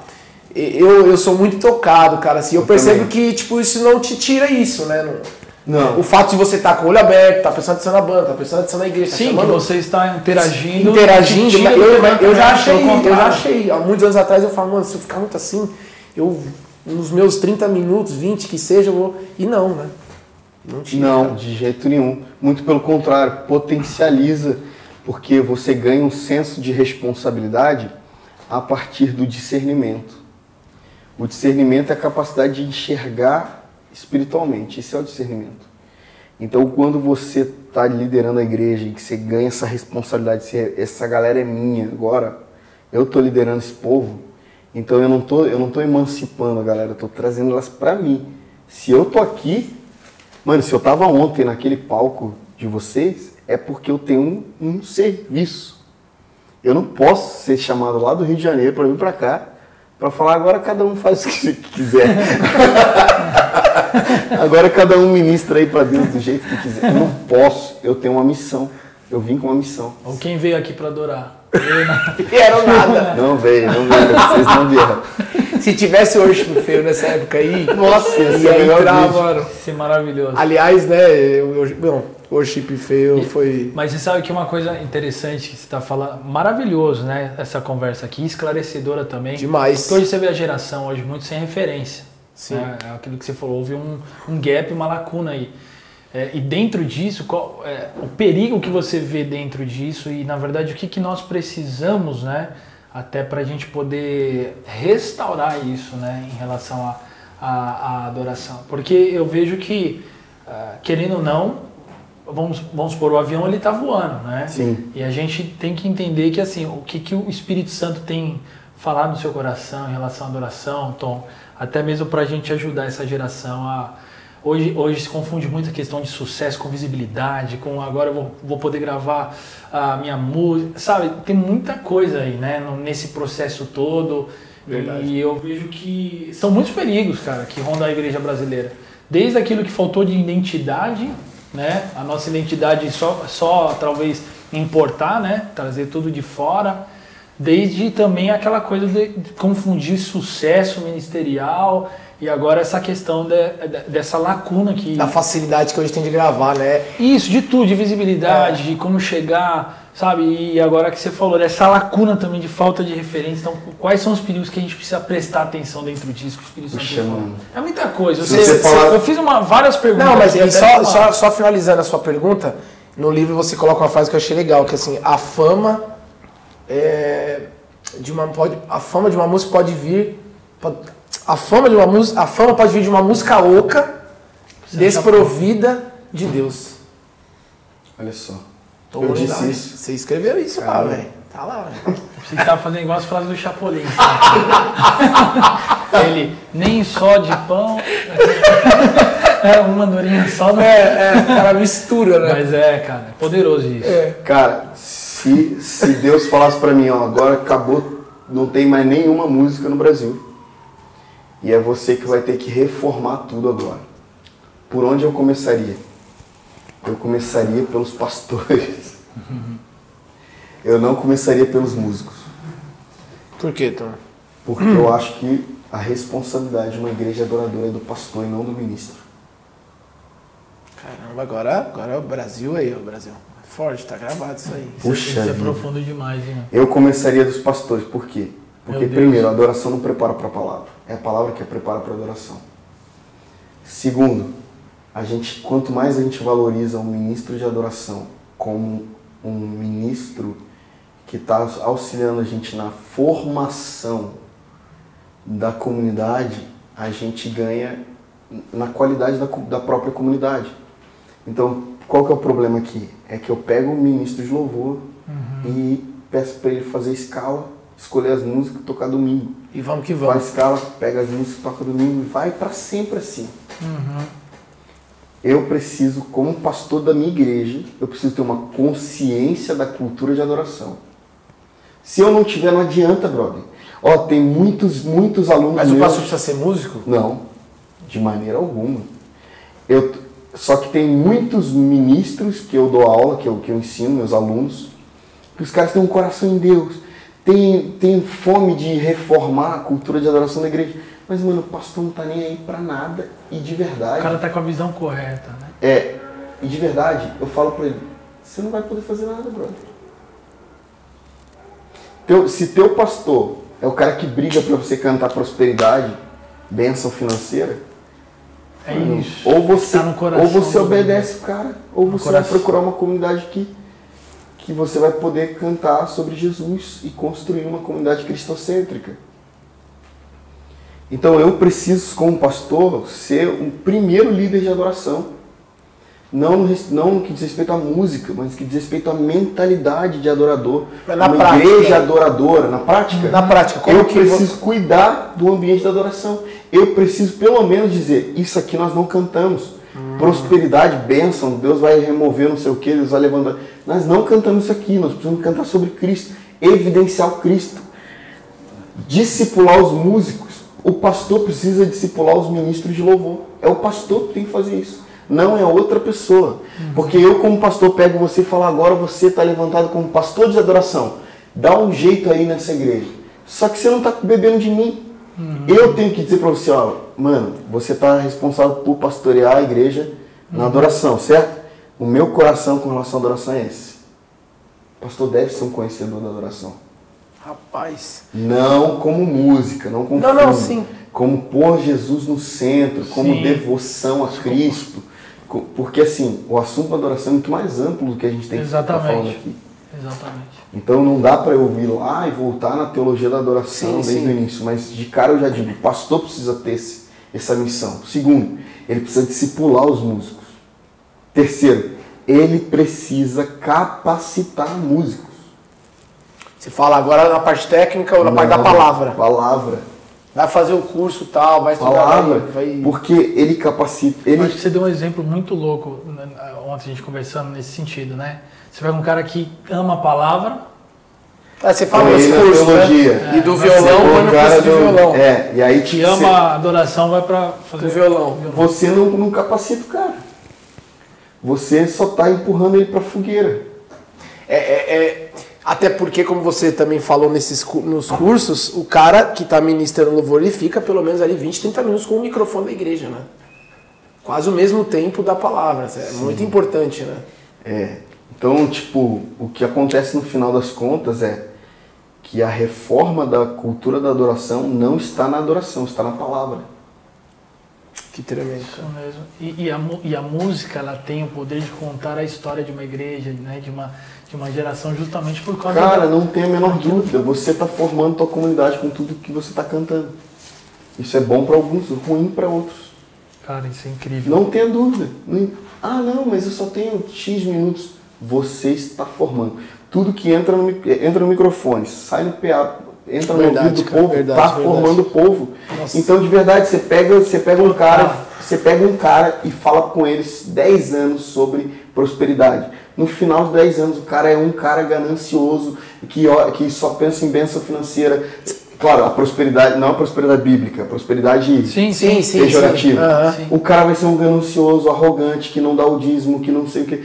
Eu, eu sou muito tocado, cara. Assim, eu, Eu percebo também. que tipo, isso não te tira isso, né? Não- Não. O fato de você estar com o olho aberto, tá prestando atenção na banda, tá prestando atenção na igreja, tá Sim, que chamando- você está interagindo. interagindo, eu, mas eu já achei, eu já achei. Há muitos anos atrás eu falo, mano, se eu ficar muito assim, eu nos meus 30 minutos, 20 que seja, eu vou. E não, né? Não tinha. Não, de jeito nenhum. Muito pelo contrário, potencializa, porque você ganha um senso de responsabilidade a partir do discernimento. O discernimento é a capacidade de enxergar espiritualmente. Isso é o discernimento. Então, quando você está liderando a igreja e que você ganha essa responsabilidade, essa galera é minha agora, eu estou liderando esse povo, então eu não tô, eu não tô emancipando a galera, eu trazendo elas para mim. Se eu tô aqui, mano, se eu tava ontem naquele palco de vocês, é porque eu tenho um, um serviço. Eu não posso ser chamado lá do Rio de Janeiro para vir para cá para falar agora cada um faz o que quiser. agora cada um ministra aí para Deus do jeito que quiser. Eu não posso, eu tenho uma missão. Eu vim com uma missão. Ou quem veio aqui para adorar? Eu não. Era nada. Não veio, não veio, vocês não vieram. Se tivesse worship feio nessa época aí, Nossa, ia ser melhor entrar, mano. É maravilhoso. Aliás, né, eu, eu, bom, worship feio foi. Mas você sabe que uma coisa interessante que você está falando, maravilhoso, né? Essa conversa aqui, esclarecedora também. Demais. Porque hoje você vê a geração hoje muito sem referência. Sim. né? É aquilo que você falou, houve um, um gap, uma lacuna aí. É, e dentro disso, qual, é, o perigo que você vê dentro disso e, na verdade, o que, que nós precisamos, né? Até para a gente poder restaurar isso, né? Em relação à adoração. Porque eu vejo que, ah, querendo ou não, vamos, vamos supor, o avião ele está voando, né? Sim. E a gente tem que entender que assim, o que, que o Espírito Santo tem falado no seu coração em relação à adoração, Tom, até mesmo para a gente ajudar essa geração a. Hoje, hoje se confunde muito a questão de sucesso com visibilidade, com agora eu vou, vou poder gravar a minha música, sabe? Tem muita coisa aí, né, nesse processo todo. Verdade. E eu vejo que são muitos perigos, cara, que rondam a igreja brasileira. Desde aquilo que faltou de identidade, né? A nossa identidade só, só talvez importar, né? Trazer tudo de fora. Desde também aquela coisa de confundir sucesso ministerial e agora essa questão de- de- dessa lacuna que. Da facilidade que hoje tem de gravar, né? Isso, de tudo, de visibilidade, de como chegar, sabe? E agora que você falou, dessa lacuna também de falta de referência. Então, quais são os perigos que a gente precisa prestar atenção dentro disso que o Espírito Santo. É muita coisa. Você- você falar- Eu fiz uma, várias perguntas. Não, mas e só, só, só finalizando a sua pergunta, no livro você coloca uma frase que eu achei legal, que assim, a fama é, de uma pode a fama de uma música pode vir pode- a fama de uma música a fama pode vir de uma música oca desprovida de Deus. Olha só. Tô Eu disse isso. Você escreveu isso lá, Cara. velho. Tá lá, velho. Você estava fazendo igual as frases do Chapolin. Ele, nem só de pão. É uma andorinha só. Não. É, é, o cara mistura, né? Mas é, cara, é poderoso isso. É. Cara, se, se Deus falasse pra mim, ó, agora acabou, não tem mais nenhuma música no Brasil. E é você que vai ter que reformar tudo agora. Por onde eu começaria? Eu começaria pelos pastores. Eu não começaria pelos músicos. Por quê, Tom? Porque eu acho que a responsabilidade de uma igreja adoradora é do pastor e não do ministro. Caramba, agora, agora é o Brasil aí, ó, o Brasil. Forte, tá gravado isso aí. Puxa Isso é profundo demais, hein? Eu começaria dos pastores, por quê? Porque, primeiro, a adoração não prepara para a palavra, é a palavra que prepara para a adoração. Segundo, a gente, quanto mais a gente valoriza um ministro de adoração como um ministro que está auxiliando a gente na formação da comunidade, a gente ganha na qualidade da, da própria comunidade. Então, qual que é o problema aqui? É que eu pego o ministro de louvor e peço para ele fazer escala, escolher as músicas, tocar domingo. E vamos que Faz vamos. escala, pega as músicas, toca domingo e vai para sempre assim. Eu preciso, como pastor da minha igreja, eu preciso ter uma consciência da cultura de adoração. Se eu não tiver, não adianta, brother. Ó, tem muitos, muitos alunos Mas o pastor precisa ser músico? não, de maneira alguma. Eu, só que tem muitos ministros que eu dou aula, que eu, que eu ensino meus alunos, que os caras têm um coração em Deus, têm, têm fome de reformar a cultura de adoração da igreja. Mas, mano, o pastor não tá nem aí pra nada. E de O verdade, cara tá com a visão correta, né? é, e de verdade, eu falo pra ele, você não vai poder fazer nada, brother. Teu, se teu pastor é o cara que briga pra você cantar prosperidade, bênção financeira, É isso. Ou você, Tá no coração ou você obedece o cara, ou No você coração. vai procurar uma comunidade que, que você vai poder cantar sobre Jesus e construir uma comunidade cristocêntrica. Então eu preciso, como pastor, ser o primeiro líder de adoração. Não no, não no que diz respeito à música, mas no que diz respeito à mentalidade de adorador. Na uma prática. igreja adoradora, na prática. Na prática, como eu que preciso cuidar do ambiente da adoração. Eu preciso pelo menos dizer, isso aqui nós não cantamos. Prosperidade, bênção, Deus vai remover não sei o que, Deus vai levantar. Nós não cantamos isso aqui, nós precisamos cantar sobre Cristo, evidenciar o Cristo. Discipular os músicos. O pastor precisa discipular os ministros de louvor. É o pastor que tem que fazer isso. Não é outra pessoa. Porque eu, como pastor, pego você e falo, agora você está levantado como pastor de adoração. Dá um jeito aí nessa igreja. Só que você não está bebendo de mim. Eu tenho que dizer para você, ó, mano, você está responsável por pastorear a igreja na adoração, certo? O meu coração com relação à adoração é esse. O pastor deve ser um conhecedor da adoração. Rapaz. Não como música, não como Não, não, filme, sim. como pôr Jesus no centro, como Sim. devoção a Cristo. Porque assim, o assunto da adoração é muito mais amplo do que a gente tem que Exatamente. falando aqui. Exatamente. Então não dá para eu vir lá e voltar na teologia da adoração Sim, desde sim. o início, mas de cara eu já digo, o pastor precisa ter esse- essa missão. Segundo, ele precisa discipular os músicos. Terceiro, ele precisa capacitar músicos. Você fala agora na parte técnica ou na parte da palavra? Palavra. Vai fazer o curso tal, vai estudar. Palavra. vai- vai... Porque ele capacita. Ele acho que você deu um exemplo muito louco né, ontem a gente conversando nesse sentido, né? Você pega um cara que ama a palavra, Ah, você fala na cursos, teologia. né? E do É, violão, é no o cara curso do- violão. É, e aí que ama a adoração, vai pra fazer Do violão. Você não, não capacita o cara. Você só tá empurrando ele pra fogueira. É, é- é- até porque, como você também falou nesses, nos cursos, o cara que está ministrando louvor, ele fica pelo menos ali 20, 30 minutos com o microfone da igreja, né? Quase o mesmo tempo da palavra. É muito importante, né? É. Então, tipo, o que acontece no final das contas é que a reforma da cultura da adoração não está na adoração, está na palavra. Que tremendo. Isso mesmo. E, e a, e a música, ela tem o poder de contar a história de uma igreja, né? de, uma, de uma geração justamente por causa Cara, da... não tem a menor dúvida. Você está formando tua comunidade com tudo que você está cantando. Isso é bom para alguns, ruim para outros. Cara, isso é incrível. Não tenha dúvida. Ah, não, mas eu só tenho X minutos. Você está formando. Tudo que entra no, entra no microfone, sai no PA, entra no Verdade, ouvido do povo, verdade, está verdade. formando o povo. Nossa. Então, de verdade, você pega, você pega um cara, você pega um cara e fala com eles 10 anos sobre prosperidade. No final de 10 anos, o cara é um cara ganancioso que, que só pensa em bênção financeira. Claro, a prosperidade não é a prosperidade bíblica, a prosperidade Sim, Sim, sim, pejorativa. sim. Sim. O cara vai ser um ganancioso, arrogante, que não dá o dízimo, que não sei o quê.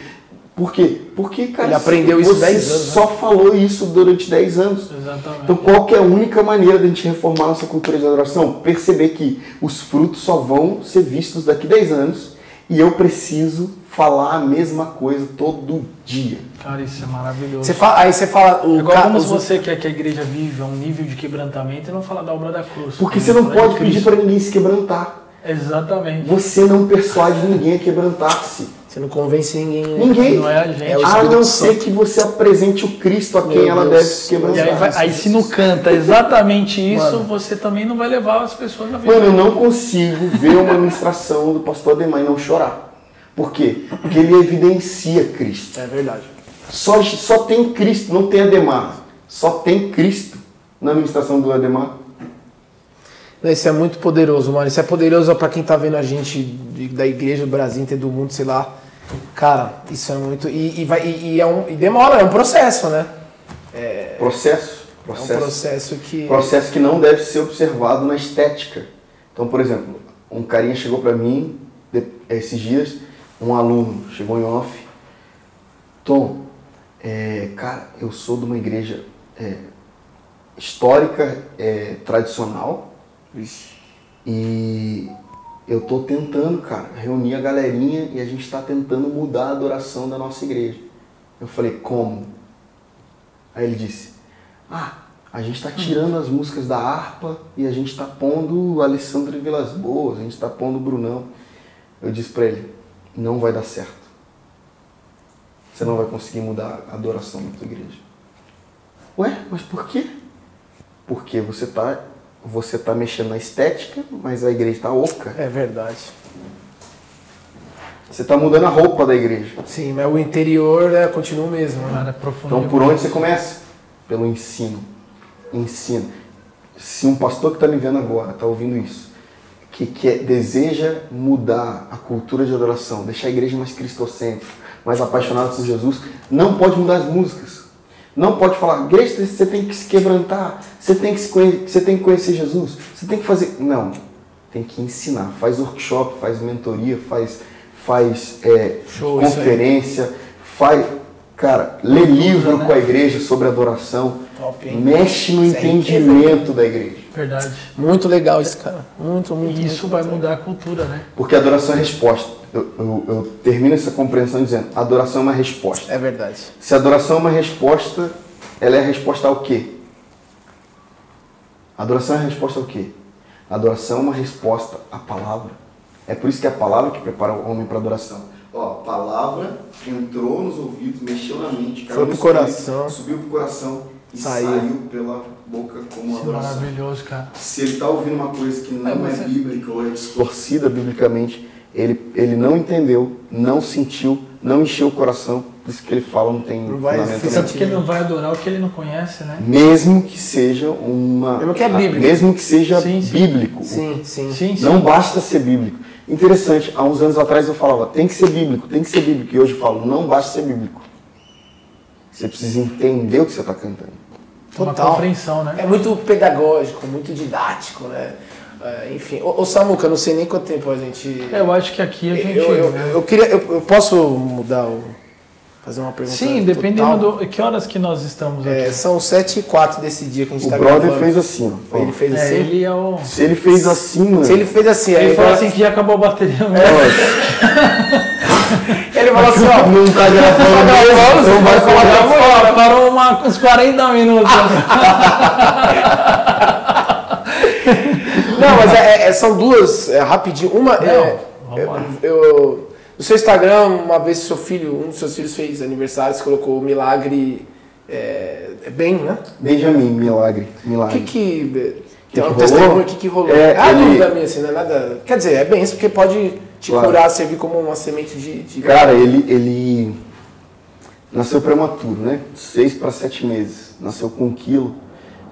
Por quê? Porque, cara, Ele aprendeu isso você 10 anos, né? só falou isso durante 10 anos. Exatamente. Então, qual que é a única maneira de a gente reformar nossa cultura de adoração? Perceber que os frutos só vão ser vistos daqui 10 anos e eu preciso falar a mesma coisa todo dia. Cara, isso é maravilhoso. Você fala, aí você fala. O Igual ca- como os- você quer que a igreja viva um nível de quebrantamento e não fala da obra da cruz. Porque você não de pode pedir para ninguém se quebrantar. Exatamente. Você não persuade ninguém a quebrantar-se. Você não convence ninguém. né? Ninguém. Não é a gente. É A não ser que você apresente o Cristo a quem Meu ela Deus. deve se E aí, vai- aí se não canta exatamente isso, Mano. você também não vai levar as pessoas a vida. Mano, eu não consigo ver uma ministração do pastor Ademar e não chorar. Por quê? Porque ele evidencia Cristo. É verdade. Só, só tem Cristo, não tem Ademar. Só tem Cristo na ministração do Ademar. Isso é muito poderoso, mano. Isso é poderoso pra quem tá vendo a gente da igreja do Brasil, inteiro do mundo, sei lá. Cara, isso é muito. E, e vai, e, e é um, e demora, é um processo, né? Processo. É um Processo. processo que. Processo que não deve ser observado na estética. Então, por exemplo, um carinha chegou pra mim de- esses dias, um aluno chegou em off. Tom, é, cara, eu sou de uma igreja é, histórica, é, tradicional, e eu tô tentando, cara, reunir a galerinha e a gente está tentando mudar a adoração da nossa igreja. Eu falei, como? Aí ele disse, ah, a gente está tirando as músicas da harpa e a gente está pondo Alessandro Vilas Boas, a gente está pondo Brunão. Eu disse para ele, não vai dar certo. Você não vai conseguir mudar a adoração da tua igreja. Ué, mas por quê? Porque você está você tá mexendo na estética, mas a igreja está oca. É verdade. Você está mudando a roupa da igreja. Sim, mas o interior é, continua o mesmo. Né? É. Então, por onde você começa? Pelo ensino. Ensino. Se um pastor que está me vendo agora, está ouvindo isso, que quer, deseja mudar a cultura de adoração, deixar a igreja mais cristocêntrica, mais apaixonada por Jesus, não pode mudar as músicas. Não pode falar, igreja, você tem que se quebrantar, você tem que, se conhe- você tem que conhecer Jesus, você tem que fazer. Não. Tem que ensinar. Faz workshop, faz mentoria, faz, faz é, Show, conferência, faz. Cara, lê livro com a igreja sobre adoração. Top? Mexe no Isso é entendimento da igreja. Verdade. Muito legal isso, cara. Muito, muito. E isso muito vai legal. mudar a cultura, né? Porque adoração é resposta. Eu, eu- eu termino essa compreensão dizendo: adoração é uma resposta. É verdade. Se a adoração é uma resposta, ela é a resposta ao quê? A adoração é a resposta ao quê? A adoração é uma resposta à palavra. É por isso que é a palavra que prepara o homem para a adoração. Ó, a palavra entrou nos ouvidos, mexeu na mente, caiu Foi no pro coração. subiu pro coração e Saiu. saiu, pela boca como Isso é adoração. maravilhoso, cara. Se ele está ouvindo uma coisa que não É, é, é- bíblica ou é distorcida biblicamente, ele, ele não entendeu, não sentiu, não encheu o coração, por isso que ele fala não tem vai fundamento. Tanto que ele não vai adorar o que ele não conhece, né? Mesmo que seja uma. Mesmo que é bíblico. Mesmo que seja Sim, sim. bíblico. Sim, sim. Sim, sim. Não basta ser bíblico. Interessante, há uns anos atrás eu falava, tem que ser bíblico, tem que ser bíblico. E hoje eu falo, não basta ser bíblico. Você precisa entender o que você está cantando. Uma Total. compreensão, né? É muito pedagógico, muito didático, né? É, enfim. Ô, ô Samuca, eu não sei nem quanto tempo a gente. É, Eu acho que aqui a gente. Eu, eu, eu queria. Eu, eu posso mudar o. Fazer uma pergunta? Sim, dependendo total? do. Que horas que nós estamos aqui? É, são 7 e 4 desse dia que a gente O tá brother gravando. fez assim, ó. Ele fez É, assim? ele é o. Se ele fez assim, mano. Se ele fez assim, aí Ele falou agora- assim que já acabou a bateria. né? ele falou assim, ó. não tá gravando, gravando, não vai Parou, falar. parou, parou uma, uns 40 minutos. Não, mas é- é- são duas, é, rapidinho. Uma é. vamos Eu, eu- No seu Instagram, uma vez seu filho, um dos seus filhos fez aniversário, você colocou o milagre é, é bem, né? Benjamin, milagre, O milagre. que que... Que Tem um que testemunho, rolou? o que que rolou? É, É, a ele- dúvida minha, assim, não é nada... Quer dizer, é bem isso, porque pode te Claro. curar, servir como uma semente de... de... Cara, ele, ele nasceu prematuro, né? Seis para sete meses. Nasceu com um quilo,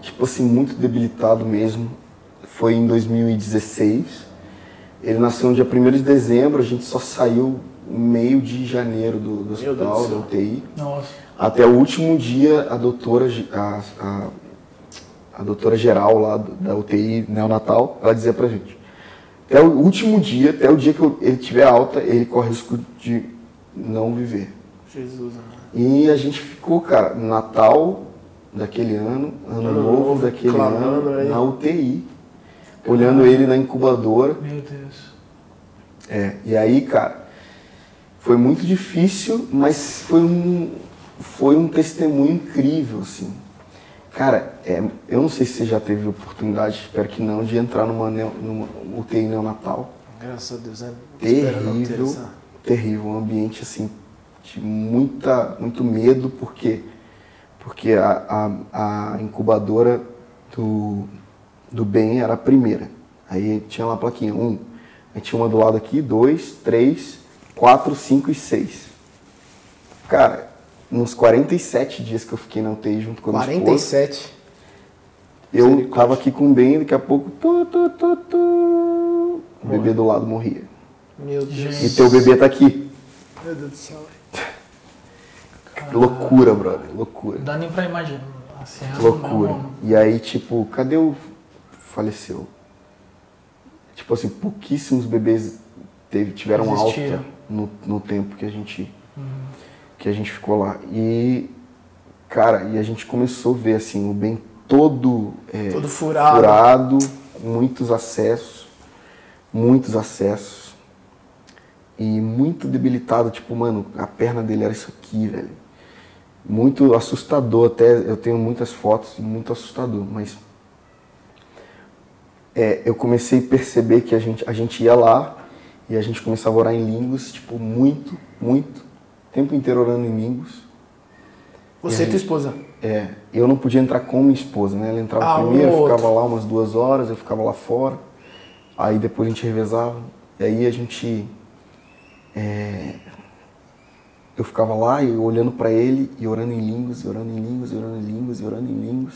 tipo assim, muito debilitado mesmo. Foi em 2016. Ele nasceu no dia 1 de dezembro, a gente só saiu meio de janeiro do, do hospital, da. UTI. Nossa. Até o último dia, a doutora, a, a, a doutora geral lá do- da UTI neonatal, ela dizia pra gente, até o último dia, até o dia que ele tiver alta, ele corre risco de não viver. Jesus. E a gente ficou, cara, Natal daquele ano, Ano, Ano Novo daquele ano, aí. na UTI, olhando ele na incubadora. Meu Deus. É, e aí, cara, foi muito difícil, mas foi um, foi um testemunho incrível, assim. Cara, é, eu não sei se você já teve oportunidade, espero que não, de entrar numa, numa UTI neonatal. Graças a Deus, ter Terrível, terrível, um ambiente assim de muita, muito medo, porque porque a, a, a incubadora do, do bem era a primeira. Aí tinha lá a plaquinha, um. Aí tinha uma do lado aqui, dois, três, quatro, cinco e seis. Cara, nos 47 dias que eu fiquei na UTI junto com a minha esposa, 47. eu tava aqui com o bem, daqui a pouco, tu, tu, tu, tu, o bebê do lado morria. Meu Deus. E teu bebê tá aqui. Meu Deus do céu. Loucura, brother, loucura. Não dá nem pra imaginar. Assim, é Loucura. é um- E aí, tipo, cadê o. Faleceu? Tipo assim, pouquíssimos bebês teve, tiveram alta no, no tempo que a gente. que a gente ficou lá. E. Cara, e a gente começou a ver assim, o bem todo. é, Todo furado. furado, muitos acessos. Muitos acessos. E muito debilitado, tipo, mano, a perna dele era isso aqui, velho muito assustador até eu tenho muitas fotos muito assustador mas é, eu comecei a perceber que a gente a gente ia lá e a gente começava a orar em línguas tipo muito muito o tempo inteiro orando em línguas Você e tua esposa. é, eu não podia entrar com minha esposa né ela entrava Ah, um primeiro outro. ficava lá umas duas horas eu ficava lá fora aí depois a gente revezava e aí a gente é, eu ficava lá e olhando para ele e orando em línguas, e orando em línguas, e orando em línguas, e orando em línguas.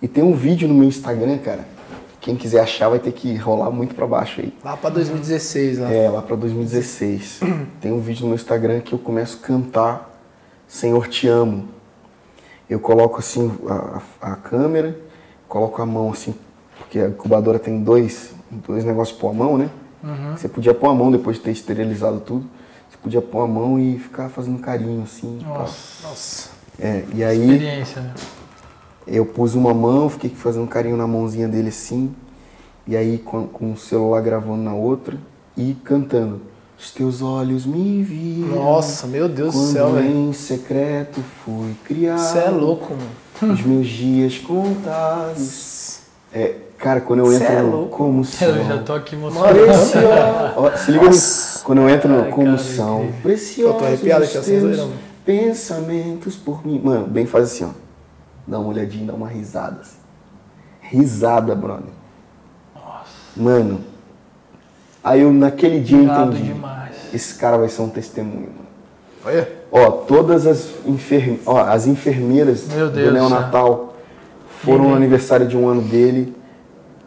E tem um vídeo no meu Instagram, cara. Quem quiser achar vai ter que rolar muito para baixo aí. Lá pra 2016, lá. É, lá para 2016. Tem um vídeo no Instagram que eu começo a cantar Senhor te amo. Eu coloco assim a, a- câmera, coloco a mão assim, porque a incubadora tem dois, dois negócios pôr a mão, né? Você podia pôr a mão depois de ter esterilizado tudo. Você podia pôr a mão e ficar fazendo carinho assim. Nossa. Nossa. É, e aí Experiência, né? Eu pus uma mão, fiquei fazendo carinho na mãozinha dele assim, e aí com, com o celular gravando na outra e cantando. Os teus olhos me viram. Nossa, meu Deus do céu, velho. em secreto fui criado. Você é louco, mano. Os meus dias contados. É, cara, quando eu Cê entro é no louco. como são. Eu já tô aqui emocionado. Preciosos. Ó, Se liga Nossa. quando eu entro no Ai, como cara, são preciosos Eu tô arrepiado aqui, viram? pensamentos por mim. Mano, bem faz assim, ó. Dá uma olhadinha, dá uma risada. Assim. Risada, brother. Mano, aí eu naquele dia eu Irado entendi. demais. Esse cara vai ser um testemunho, mano. Olha. Ó, todas as, enfer... Ó, as enfermeiras Meu do Deus, neonatal foram no Ninguém. aniversário de um ano dele.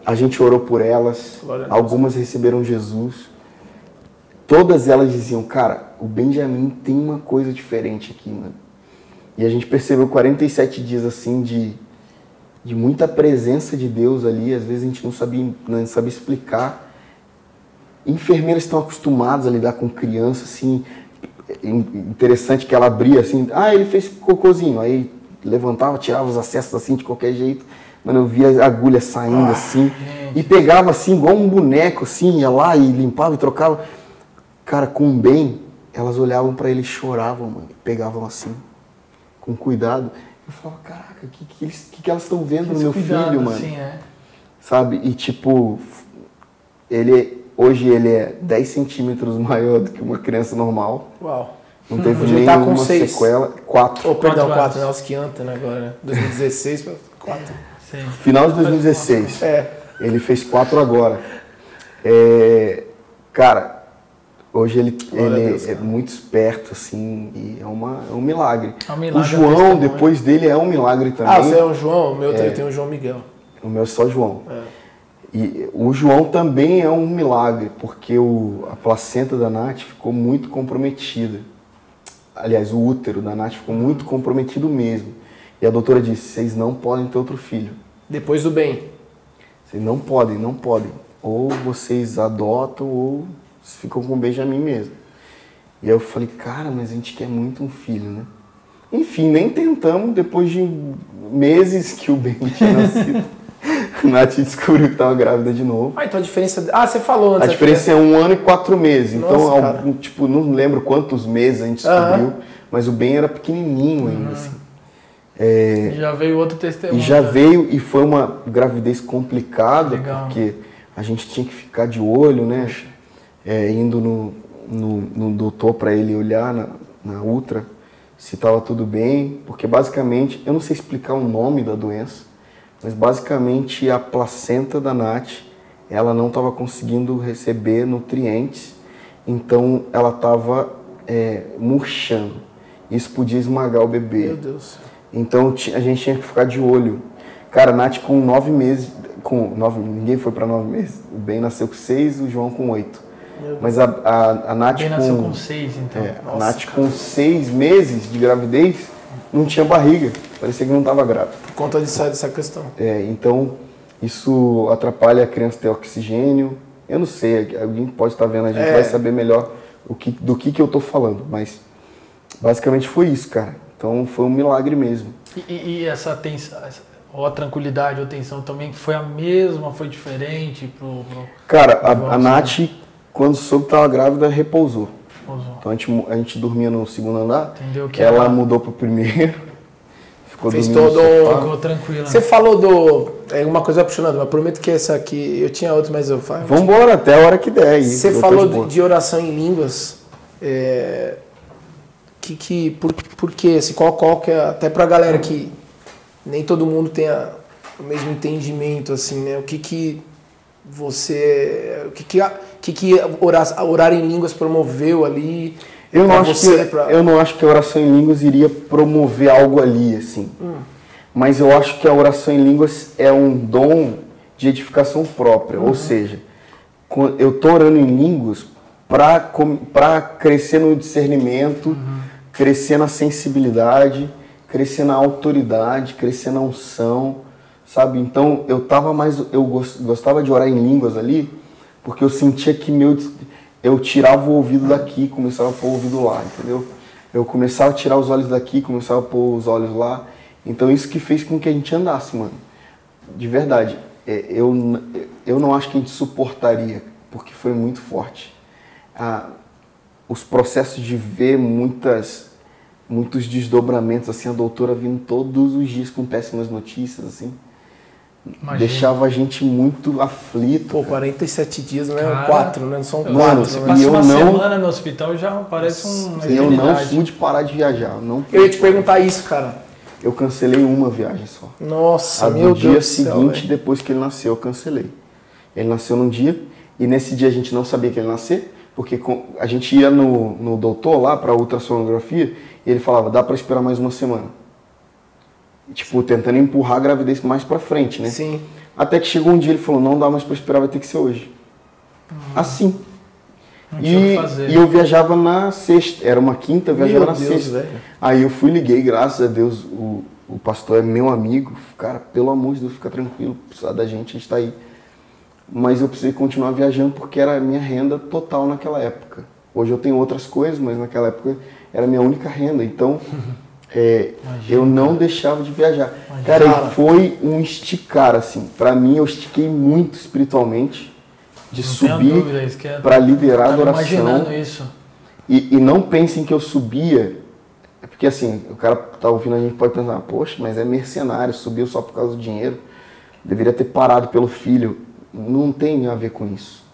A gente orou por elas. Glória Deus. Algumas receberam Jesus. Todas elas diziam, cara, o Benjamin tem uma coisa diferente aqui, mano. E a gente percebeu 47 dias assim de, de muita presença de Deus ali. Às vezes a gente não sabia, não sabia explicar. Enfermeiras estão acostumadas a lidar com criança, assim. in- Interessante que ela abria assim, ah, ele fez cocôzinho. Aí levantava, tirava os acessos assim de qualquer jeito. Mano, eu via a agulha saindo assim. E pegava assim, igual um boneco, assim, ia lá e limpava e trocava. Cara, com bem, elas olhavam pra ele e choravam, mano. e Pegavam assim, com cuidado. Eu falava, caraca, o que, que, eles- que, que elas estão vendo no Esse meu cuidado, filho, mano? assim, é. Sabe? E tipo, ele hoje ele é 10 centímetros maior do que uma criança normal. Uau. Não teve Hoje ele tá com nenhuma seis. sequela. 4. Oh, perdão, Quatro 4, anos. né? Os que né? Agora, né? 2016 para 4. Sim. Final de 2016. É. Ele fez 4 agora. É, cara, hoje ele, Glória ele Deus, é muito esperto, assim, e é, uma, é um milagre. É um milagre, o é um João, depois dele, é um milagre também. Ah, você é o João? O meu É. tem o João Miguel. O meu é só João. É. E o João também é um milagre, porque o, a placenta da Nath ficou muito comprometida. Aliás, o útero da Nath ficou muito comprometido mesmo. E a doutora disse: vocês não podem ter outro filho. Depois do bem. Vocês não podem, não podem. Ou vocês adotam ou ficam com o Benjamin mesmo. E aí eu falei, cara, mas a gente quer muito um filho, né? Enfim, nem tentamos, depois de meses que o Ben tinha nascido. Nath descobriu que estava grávida de novo. Ah, então a diferença. Ah, você falou antes. A diferença é um ano e quatro meses. Então, Nossa, cara. algum, tipo, não lembro quantos meses a gente descobriu, mas o Ben era pequenininho ainda, assim. É, E já veio outro testemunho. e já né? veio, e foi uma gravidez complicada, Legal. porque a gente tinha que ficar de olho, né? É, indo no, no, no doutor para ele olhar na, na ultra se estava tudo bem, porque basicamente, eu não sei explicar o nome da doença, mas basicamente a placenta da Nath, ela não estava conseguindo receber nutrientes, então ela estava é, murchando. Isso podia esmagar o bebê. Meu Deus. Então a gente tinha que ficar de olho. Cara, a Nath com nove meses, com nove, ninguém foi para nove meses. O Ben nasceu com seis, o João com oito. Mas a, a, a Nath nasceu com, seis, então. é, a Nossa, Nath com seis meses de gravidez não tinha barriga, parecia que não estava grávida. Por conta disso, dessa questão. É, então isso atrapalha a criança ter oxigênio. Eu não sei, alguém pode estar vendo, a gente É. vai saber melhor o que, do que, que eu tô falando, mas basicamente foi isso, cara. Então foi um milagre mesmo. E, e- essa tensão, ou a tranquilidade ou a tensão também foi a mesma, foi diferente pro, pro Cara, a, Igual a você. Nath, quando soube que estava grávida, repousou. Ozo. Então a gente, a gente dormia no segundo andar, Entendeu? Que ela ela mudou pro primeiro, ficou Fez todo- ficou tranquila. Você falou do. É uma coisa puxando, mas prometo que essa aqui. Eu tinha outro, mas eu falo. Vambora, até a hora que der. aí, Você falou de de, oração em línguas. É, que, que, por, por quê? Assim, qual, qual que é, até pra galera que nem todo mundo tem a- o mesmo entendimento, assim, né? O que que você... O que que, que, que orar, orar em línguas promoveu ali Eu não, acho você, que, pra- eu não acho que a oração em línguas iria promover algo ali, assim. Hum. Mas eu acho que a oração em línguas é um dom de edificação própria. Uhum. Ou seja, eu tô orando em línguas para crescer no discernimento, Uhum. crescer na sensibilidade, crescer na autoridade, crescer na unção, sabe? Então eu tava mais eu gos- gostava de orar em línguas ali, porque eu sentia que meu eu tirava o ouvido daqui, começava a pôr o ouvido lá, entendeu? Eu começava a tirar os olhos daqui, começava a pôr os olhos lá. Então isso que fez com que a gente andasse, mano. De verdade, é, eu, eu não acho que a gente suportaria, porque foi muito forte. Ah, os processos de ver muitas, muitos desdobramentos, assim, a doutora vindo todos os dias com péssimas notícias, assim, Imagina. deixava a gente muito aflito. Pô, 47 dias, não é Cara, quatro, né? Não são Mano, quatro. Você né? passa eu uma não- semana no hospital já parece um, eu não pude parar de viajar. eu Não Eu ia te perguntar isso, cara. Eu cancelei uma viagem só. Nossa, A meu dia Deus do céu, seguinte, velho. depois que ele nasceu, eu cancelei. Ele nasceu num dia, e nesse dia a gente não sabia que ele nascer, porque com- a gente ia no, no doutor lá para ultrassonografia, e ele falava, dá para esperar mais uma semana. Tipo, tentando empurrar a gravidez mais para frente, né? Sim. Até que chegou um dia ele falou, não dá mais para esperar, vai ter que ser hoje. Assim. Não tinha o que E, fazer. e eu viajava na sexta, era uma quinta, eu viajava Meu na Deus, sexta. velho. Aí eu fui liguei, graças a Deus, o, o pastor é meu amigo. Cara, pelo amor de Deus, fica tranquilo, precisar da gente, a gente tá aí. Mas eu precisei continuar viajando porque era a minha renda total naquela época. Hoje eu tenho outras coisas, mas naquela época era a minha única renda. Então, é, eu não deixava de viajar. Imagina. Cara, e foi um esticar, assim. Pra mim, eu estiquei muito espiritualmente de Não subir é- para liderar a adoração. imaginando isso. E, e não pensem que eu subia, é porque assim, o cara tá ouvindo a gente pode pensar, poxa, mas é mercenário, subiu só por causa do dinheiro, deveria ter parado pelo filho. Não tem a ver com isso.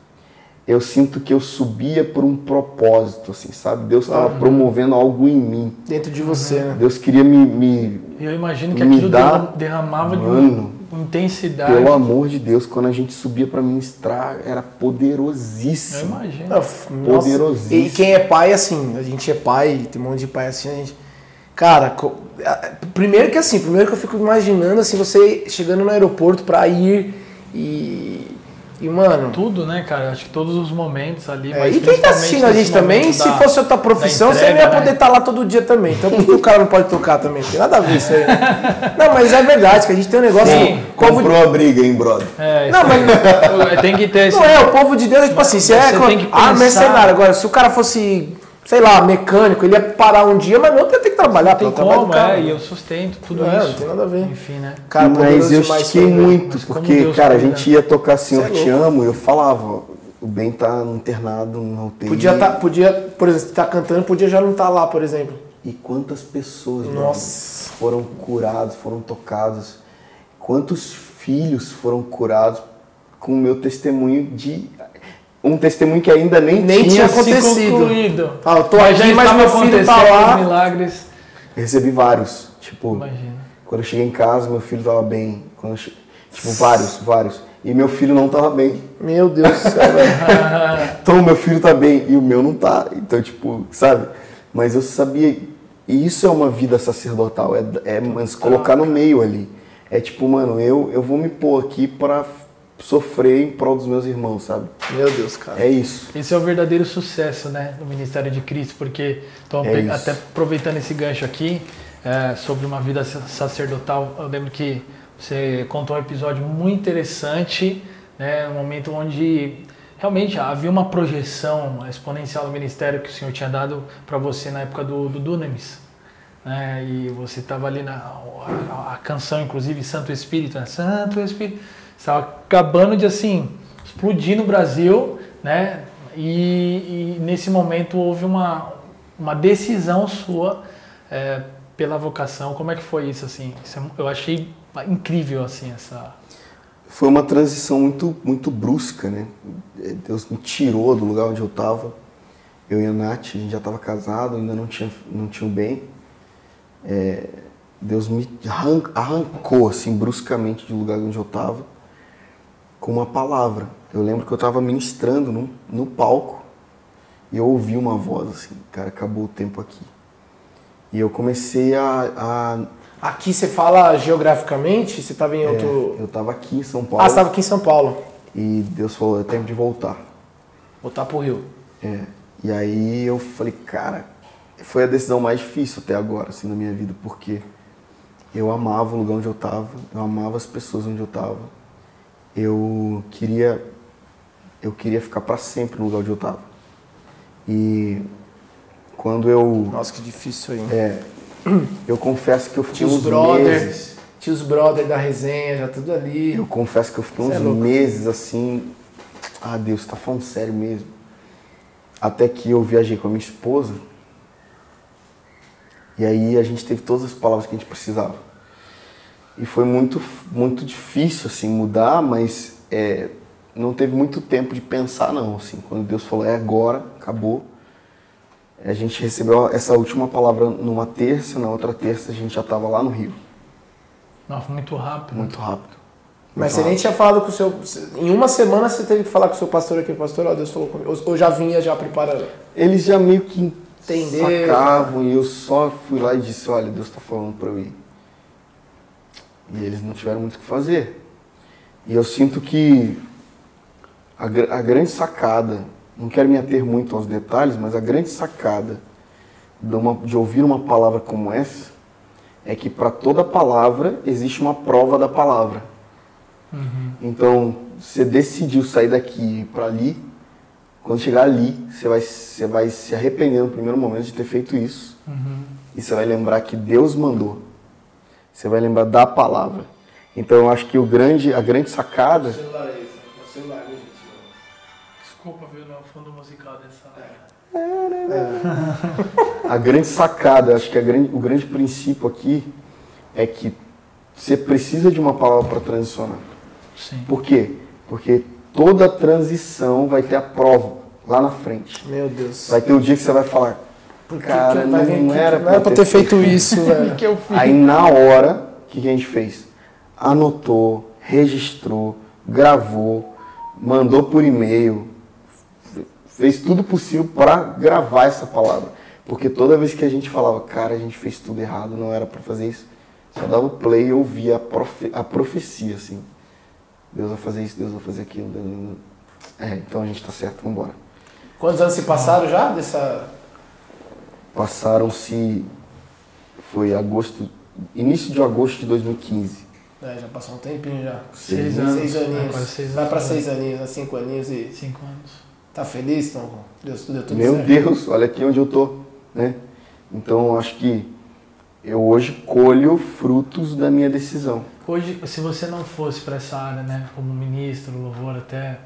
Eu sinto que eu subia por um propósito, assim, sabe? Deus estava promovendo algo em mim. Dentro de você, né? Deus queria me, me Eu imagino que Me aquilo derra- derramava de Mano, uma intensidade. pelo amor de Deus, quando a gente subia para ministrar, era Eu poderosíssimo. imagino. Nossa, Poderosíssimo. E quem é pai, assim, a gente é pai, tem um monte de pai assim, a gente. Cara, primeiro que assim, primeiro que eu fico imaginando assim, você chegando no aeroporto pra ir e. E, mano. Tudo, né, cara? Acho que todos os momentos ali. É, mas e quem tá assistindo a gente também, se da- fosse outra profissão, da você não ia entrega, poder né? estar lá todo dia também. Então por que o cara não pode tocar também? Tem nada a ver isso aí. né? Não, mas é verdade que a gente tem um negócio. Sim. o povo de- Comprou a briga, hein, brother? É, Não, isso mas tem que ter esse. Não é, o povo de Deus é tipo Mas assim, você você é tem que ah, mercenário. Agora, se o cara fosse, sei lá, mecânico, ele ia parar um dia, mas não ia ter que trabalhar, tem como, do cara. é, e eu sustento tudo É, isso. não tem nada a ver. Enfim, né? Cara, mas eu estiquei muito, porque, Deus cara, a cuida. gente ia tocar Senhor, Você é te amo, e eu falava, o Ben tá internado no UTI. Podia, tá, podia, por exemplo, você tá cantando, podia já não estar lá, por exemplo. E quantas pessoas mano, Nossa. foram curadas, foram tocadas. Quantos filhos foram curados com o meu testemunho de. Um testemunho que ainda nem, Nem tinha. tinha acontecido. Se concluído. Ah, eu tô Mas já aqui, mas estava meu filho tá lá. milagres. Recebi vários. Tipo, Imagina. quando eu cheguei em casa, meu filho tava bem. Quando che- Tipo, vários, vários. E meu filho não tava bem. Meu Deus do céu, velho. Então meu filho tá bem e o meu não tá. Então, tipo, sabe? Mas eu sabia. E isso é uma vida sacerdotal. É, é mas colocar no meio ali. É tipo, mano, eu, eu vou me pôr aqui pra sofrer em prol dos meus irmãos, sabe? Meu Deus, cara. É isso. Esse é o verdadeiro sucesso, né, do Ministério de Cristo, porque tô É até aproveitando esse gancho aqui é, sobre uma vida sa- sacerdotal, eu lembro que você contou um episódio muito interessante, né, um momento onde realmente havia uma projeção exponencial do ministério que o Senhor tinha dado para você na época do, do Dunamis. Né, e você estava ali na a, a canção, inclusive Santo Espírito, né? Santo Espírito, estava acabando de assim explodir no Brasil, né? E, e nesse momento houve uma, uma decisão sua é, pela vocação. Como é que foi isso assim? Isso é- eu achei incrível assim essa. Foi uma transição muito, muito brusca, né? Deus me tirou do lugar onde eu estava. Eu e a Nath, a gente já estava casado, ainda não tinha, não tinha o bem. É, Deus me arran- arrancou, assim, bruscamente do lugar onde eu estava, com uma palavra. Eu lembro que eu estava ministrando no, no palco e eu ouvi uma voz assim, cara, acabou o tempo aqui. E eu comecei a... a Aqui você fala geograficamente? Você tava em é, outro. eu estava aqui em São Paulo Ah, você tava aqui em São Paulo. e Deus falou, é tempo de voltar. Voltar pro Rio. É. E aí eu falei, cara, foi a decisão mais difícil até agora, assim, na minha vida, porque eu amava o lugar onde eu tava, eu amava as pessoas onde eu tava. Eu queria eu queria ficar para sempre no lugar onde eu tava. E quando eu Nossa, que difícil aí. é, eu confesso que eu fiquei Tinha os uns brother, meses, tinha os brother da resenha, já tudo ali. eu confesso que eu fiquei Cê uns é meses assim, ah Deus, tá falando sério mesmo. Até que eu viajei com a minha esposa. E aí a gente teve todas as palavras que a gente precisava. E foi muito, muito difícil assim mudar, mas é, não teve muito tempo de pensar não. Assim, quando Deus falou é agora, acabou. A gente recebeu essa última palavra numa terça, na outra terça a gente já estava lá no Rio, Nossa, muito rápido. muito rápido. Mas você nem tinha falado com o seu. Em uma semana você teve que falar com o seu pastor aqui, pastor, ó, Deus falou comigo. Ou- Ou já vinha já preparando. Eles já meio que Entenderam. sacavam e eu só fui lá e disse, olha, Deus está falando para eu ir. E eles não tiveram muito o que fazer. E eu sinto que a, a grande sacada, não quero me ater muito aos detalhes, mas a grande sacada de, uma- de ouvir uma palavra como essa é que para toda palavra existe uma prova da palavra. Então, você decidiu sair daqui e ir para ali, quando chegar ali, você vai, você vai se arrepender no primeiro momento de ter feito isso. E você vai lembrar que Deus mandou. Você vai lembrar da palavra. Então eu acho que o grande, a grande sacada. celular é esse, o celular, gente. Desculpa, viu, no fundo musical dessa. A grande sacada, acho que a grande, o grande princípio aqui é que você precisa de uma palavra para transicionar. Sim. Por quê? Porque toda transição vai ter a prova lá na frente. Meu Deus. Vai ter o dia que você vai falar, Por que cara, vir não era não era pra ter feito isso, velho. que eu fiz? Aí na hora, o que, que a gente fez? Anotou, registrou, gravou, mandou por e-mail, fe- fez tudo possível para gravar essa palavra. Porque toda vez que a gente falava, cara, a gente fez tudo errado, não era para fazer isso, só dava o play e ouvia a, profe a profecia, assim. Deus vai fazer isso, Deus vai fazer aquilo. Deus... É, então a gente tá certo, vamos embora. Quantos anos se passaram já dessa. Passaram-se, foi agosto, início de agosto de 2015. É, já passou um tempinho já. Seis Seis anos. Seis aninhos. Quase seis Vai anos. pra seis aninhos, né? cinco aninhos e. Cinco anos. Tá feliz, Tom? Deus, deu tudo Meu certo. Deus, olha aqui onde eu tô, né? Então acho que eu hoje colho frutos da minha decisão. Hoje, se você não fosse para essa área, né, como ministro, louvor, até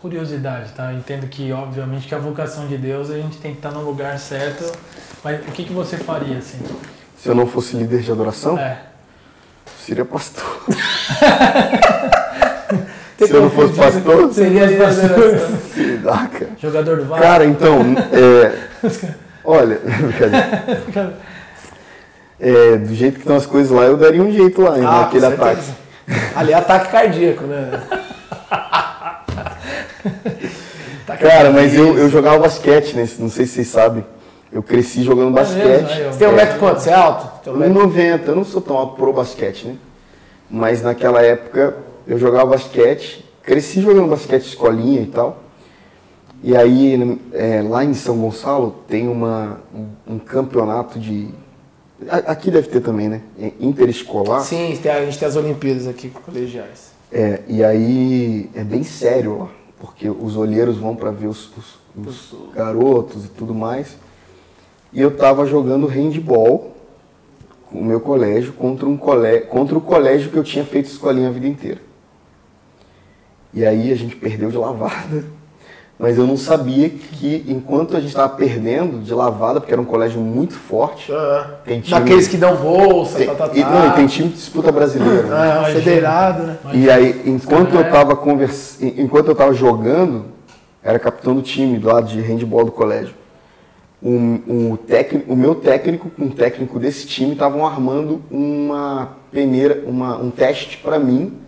curiosidade, tá? Eu entendo que, obviamente, que a vocação de Deus a gente tem que estar no lugar certo, mas o que, que você faria, assim? Se eu não fosse líder de adoração, É. seria pastor. Se eu não fosse pastor, Seria cara. Jogador do Vasco? Cara, então, é, olha, brincadeira. É, do jeito que estão as coisas lá, eu daria um jeito lá, hein, Ah, naquele ataque. Ali é ataque cardíaco, né? Ataque Cara, mas eu, eu jogava basquete, né? Não sei se vocês sabem. Eu cresci jogando É mesmo, basquete. Você tem um metro quanto? Você é alto? Tem um metro... 1,90, eu não sou tão alto pro basquete, né? Mas naquela época eu jogava basquete, cresci jogando basquete escolinha e tal. E aí é, lá em São Gonçalo tem uma, um, um campeonato de. a- Aqui deve ter também, né? É Interescolar. Sim, tem- a gente tem as Olimpíadas aqui colegiais. É, e aí é bem sério lá, porque os olheiros vão para ver os, os- os garotos e tudo mais. E eu tava jogando handball com o meu colégio contra, um colégio contra o colégio que eu tinha feito escolinha a vida inteira. E aí a gente perdeu de lavada. Mas eu não sabia que enquanto a gente estava perdendo de lavada, porque era um colégio muito forte, tem time, Daqueles que dão bolsa, tem, tá, tá, tá. e, não, e tem time de disputa brasileira. né? Imagina. federado, né? E aí, enquanto eu tava convers... enquanto eu tava jogando, era capitão do time do lado de handball do colégio. Um, um técnico, o meu técnico com o técnico desse time estavam armando uma peneira, uma, um teste para mim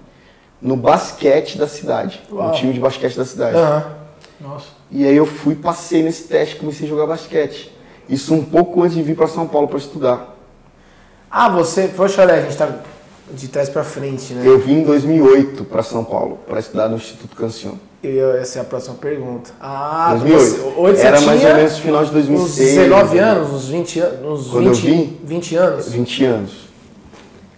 no basquete da cidade, Uau. no time de basquete da cidade. Aham. Nossa. E aí eu fui, passei nesse teste, comecei a jogar basquete. Isso um pouco antes de vir para São Paulo para estudar. Ah, você. Poxa, olha, a gente tá de trás pra frente, né? Eu vim em 2008 para São Paulo para estudar no Instituto Cancion. Eu- essa é a próxima pergunta. Ah, 2008. você- Era mais ou menos final de 2006. uns 19 anos, uns 20 anos, uns Quando eu 20, vim? 20 anos. 20 anos.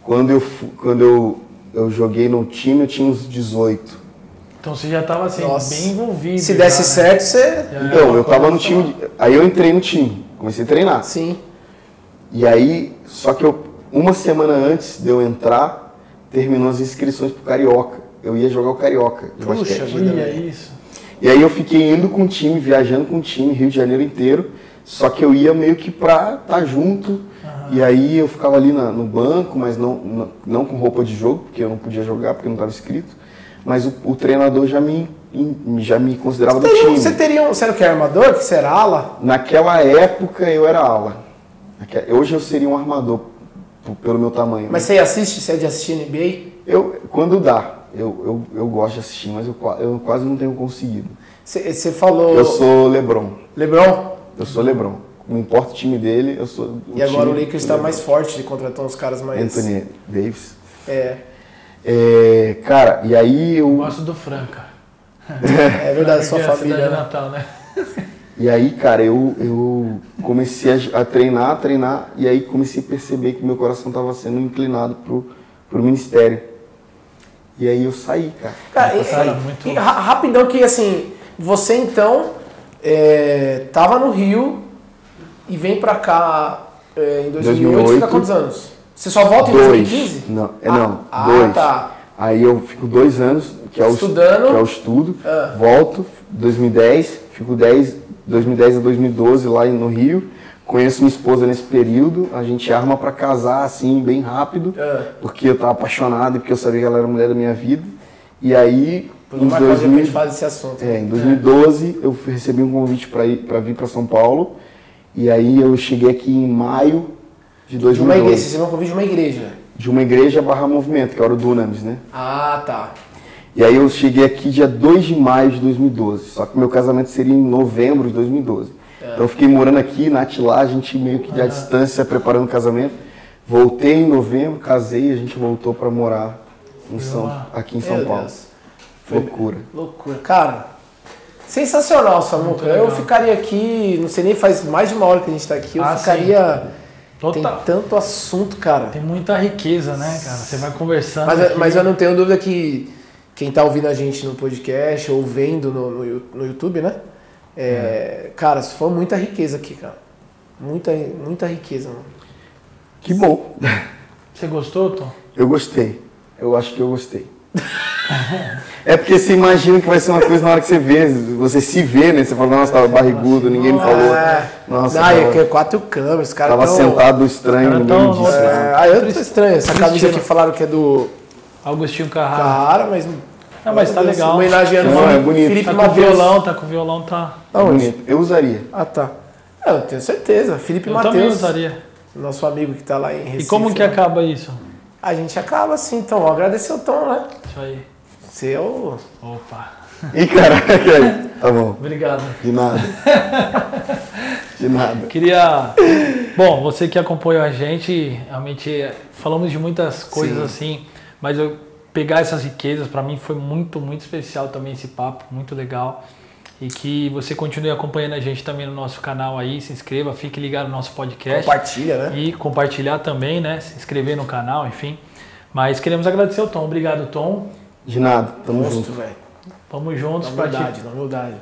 Quando eu, quando eu, eu joguei no time, eu tinha uns 18. Então você já estava assim, Nossa. bem envolvido. Se desse já, né? certo, você. Já era Então, eu tava coisa no time. de- aí eu entrei no time, comecei a treinar. Sim. E aí, só que eu, uma semana antes de eu entrar, terminou as inscrições pro Carioca. Eu ia jogar o Carioca de Puxa basquete. vida. Olha isso. E aí eu fiquei indo com o time, viajando com o time, Rio de Janeiro inteiro. Só que eu ia meio que pra estar junto. E aí eu ficava ali na- no banco, mas não, não, não com roupa de jogo, porque eu não podia jogar, porque não estava escrito. Mas o, o treinador já me, já me considerava do Teria time. você teria um. Você era o que? Armador? Que você era ala? Naquela época eu era ala. Hoje eu seria um armador pelo meu tamanho. Mas você assiste? Você é de assistir NBA? eu, quando dá, eu, eu, eu gosto de assistir, mas eu, eu quase não tenho conseguido. Você, falou. Eu sou Lebron. Lebron? Eu sou Lebron. Não importa o time dele, eu sou. E agora o Lakers está mais forte, ele contratou uns caras mais. Anthony Davis. É, É, cara, e aí Eu eu. gosto do Franca. é verdade, sua é a família. cidade né? natal, né? E aí, cara, eu, eu comecei a, a treinar, a treinar, e aí comecei a perceber que meu coração estava sendo inclinado pro, pro ministério. E aí eu saí, cara. Cara, e- Cara, e- muito- e ra- rapidão que assim, você então é, tava no Rio e vem pra cá é, em 2008, 2008. fica quantos anos? Você só volta em dois. 2015? Não, é Ah, não, ah, dois. tá. Aí eu fico dois anos, que é o, Estudando. Que é o estudo, Ah. volto, 2010, fico 10, 2010 a 2012 lá no Rio, conheço minha esposa nesse período, a gente arma pra casar assim, bem rápido, Ah. porque eu tava apaixonado e porque eu sabia que ela era a mulher da minha vida. E aí Depois Em vamos marcar um dia pra 2000 gente fazer esse assunto. É, em 2012 eu fui- recebi um convite para ir para vir para São Paulo e aí eu cheguei aqui em maio de De uma 2012 igreja, você recebeu um convite de uma igreja. de uma igreja barra movimento, que era o Dunamis, né? Ah, tá. E aí eu cheguei aqui dia 2 de maio de 2012, só que meu casamento seria em novembro de 2012. Então eu fiquei morando aqui, na Atilá, a gente meio que de à distância preparando o casamento. Voltei em novembro, casei, a gente voltou para morar em São, aqui em São Meu Paulo. Deus. Loucura. Loucura. Cara, sensacional, Samuca. Eu legal. ficaria aqui, não sei nem, faz mais de uma hora que a gente tá aqui, eu Ah, ficaria. Tem Total. tanto assunto, cara. Tem muita riqueza, né, cara? Você vai conversando. Mas, aqui. mas eu não tenho dúvida que quem tá ouvindo a gente no podcast ou vendo no, no, no YouTube, né? É, Cara, isso foi muita riqueza aqui, cara. Muita, muita riqueza, mano. Que bom. Você gostou, Tom? Eu gostei. Eu acho que eu gostei. É porque você imagina que vai ser uma coisa na hora que você vê, você se vê, né? Você fala, nossa, tava barrigudo, ninguém me falou. É. Nossa, Não, e tava, é quatro câmeras, cara. tava tão- sentado estranho, Cara, ninguém tão- me disse. é. É, ah, eu tô estranho. Essa camisa aqui falaram que é do Agostinho Carrara. Cara, mas. Não, mas tá legal. Homenageando Não, é bonito. Felipe Tá com Matheus. violão, tá com violão, tá. É Aonde? bonito. Eu usaria. Ah, tá. É, Eu tenho certeza. Felipe Eu também Matheus, usaria. nosso amigo que tá lá em Recife. E como que né? acaba isso? A gente acaba assim, então. Agradecer o Tom, né? Isso aí. Você é. Opa. Ih, caraca, tá bom. Obrigado. De nada. De nada. Queria. Bom, você que acompanhou a gente, realmente falamos de muitas coisas Sim. assim, mas eu pegar essas riquezas para mim foi muito, muito especial também esse papo, muito legal. E que você continue acompanhando a gente também no nosso canal aí, se inscreva, fique ligado no nosso podcast. Compartilha, né? E compartilhar também, né? Se inscrever no canal, enfim. Mas queremos agradecer o Tom. Obrigado, Tom. De nada. Tamo Monstro, junto. velho. Vamos juntos Na pra humildade, na humildade.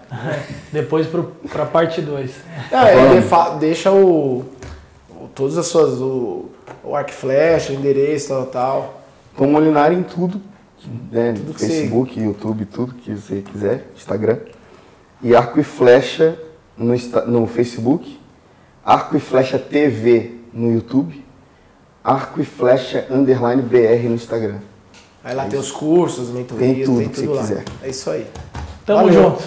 depois pro, pra parte 2. Não, é, deixa o, o- Todas as suas. O, o arco flecha, o endereço, tal, tal. Tom Molinari em tudo. Né? Tudo que Facebook, YouTube, tudo que você quiser. Instagram. E Arco e Flecha no, no Facebook. Arco e Flecha TV no YouTube. Arco e Flecha Underline BR no Instagram. Aí lá tem os cursos, mentorias, Tem tudo tem que tudo você lá. quiser. É isso aí. Tamo Valeu. junto.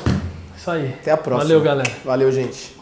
Isso aí. Até a próxima. Valeu, galera. Valeu, gente.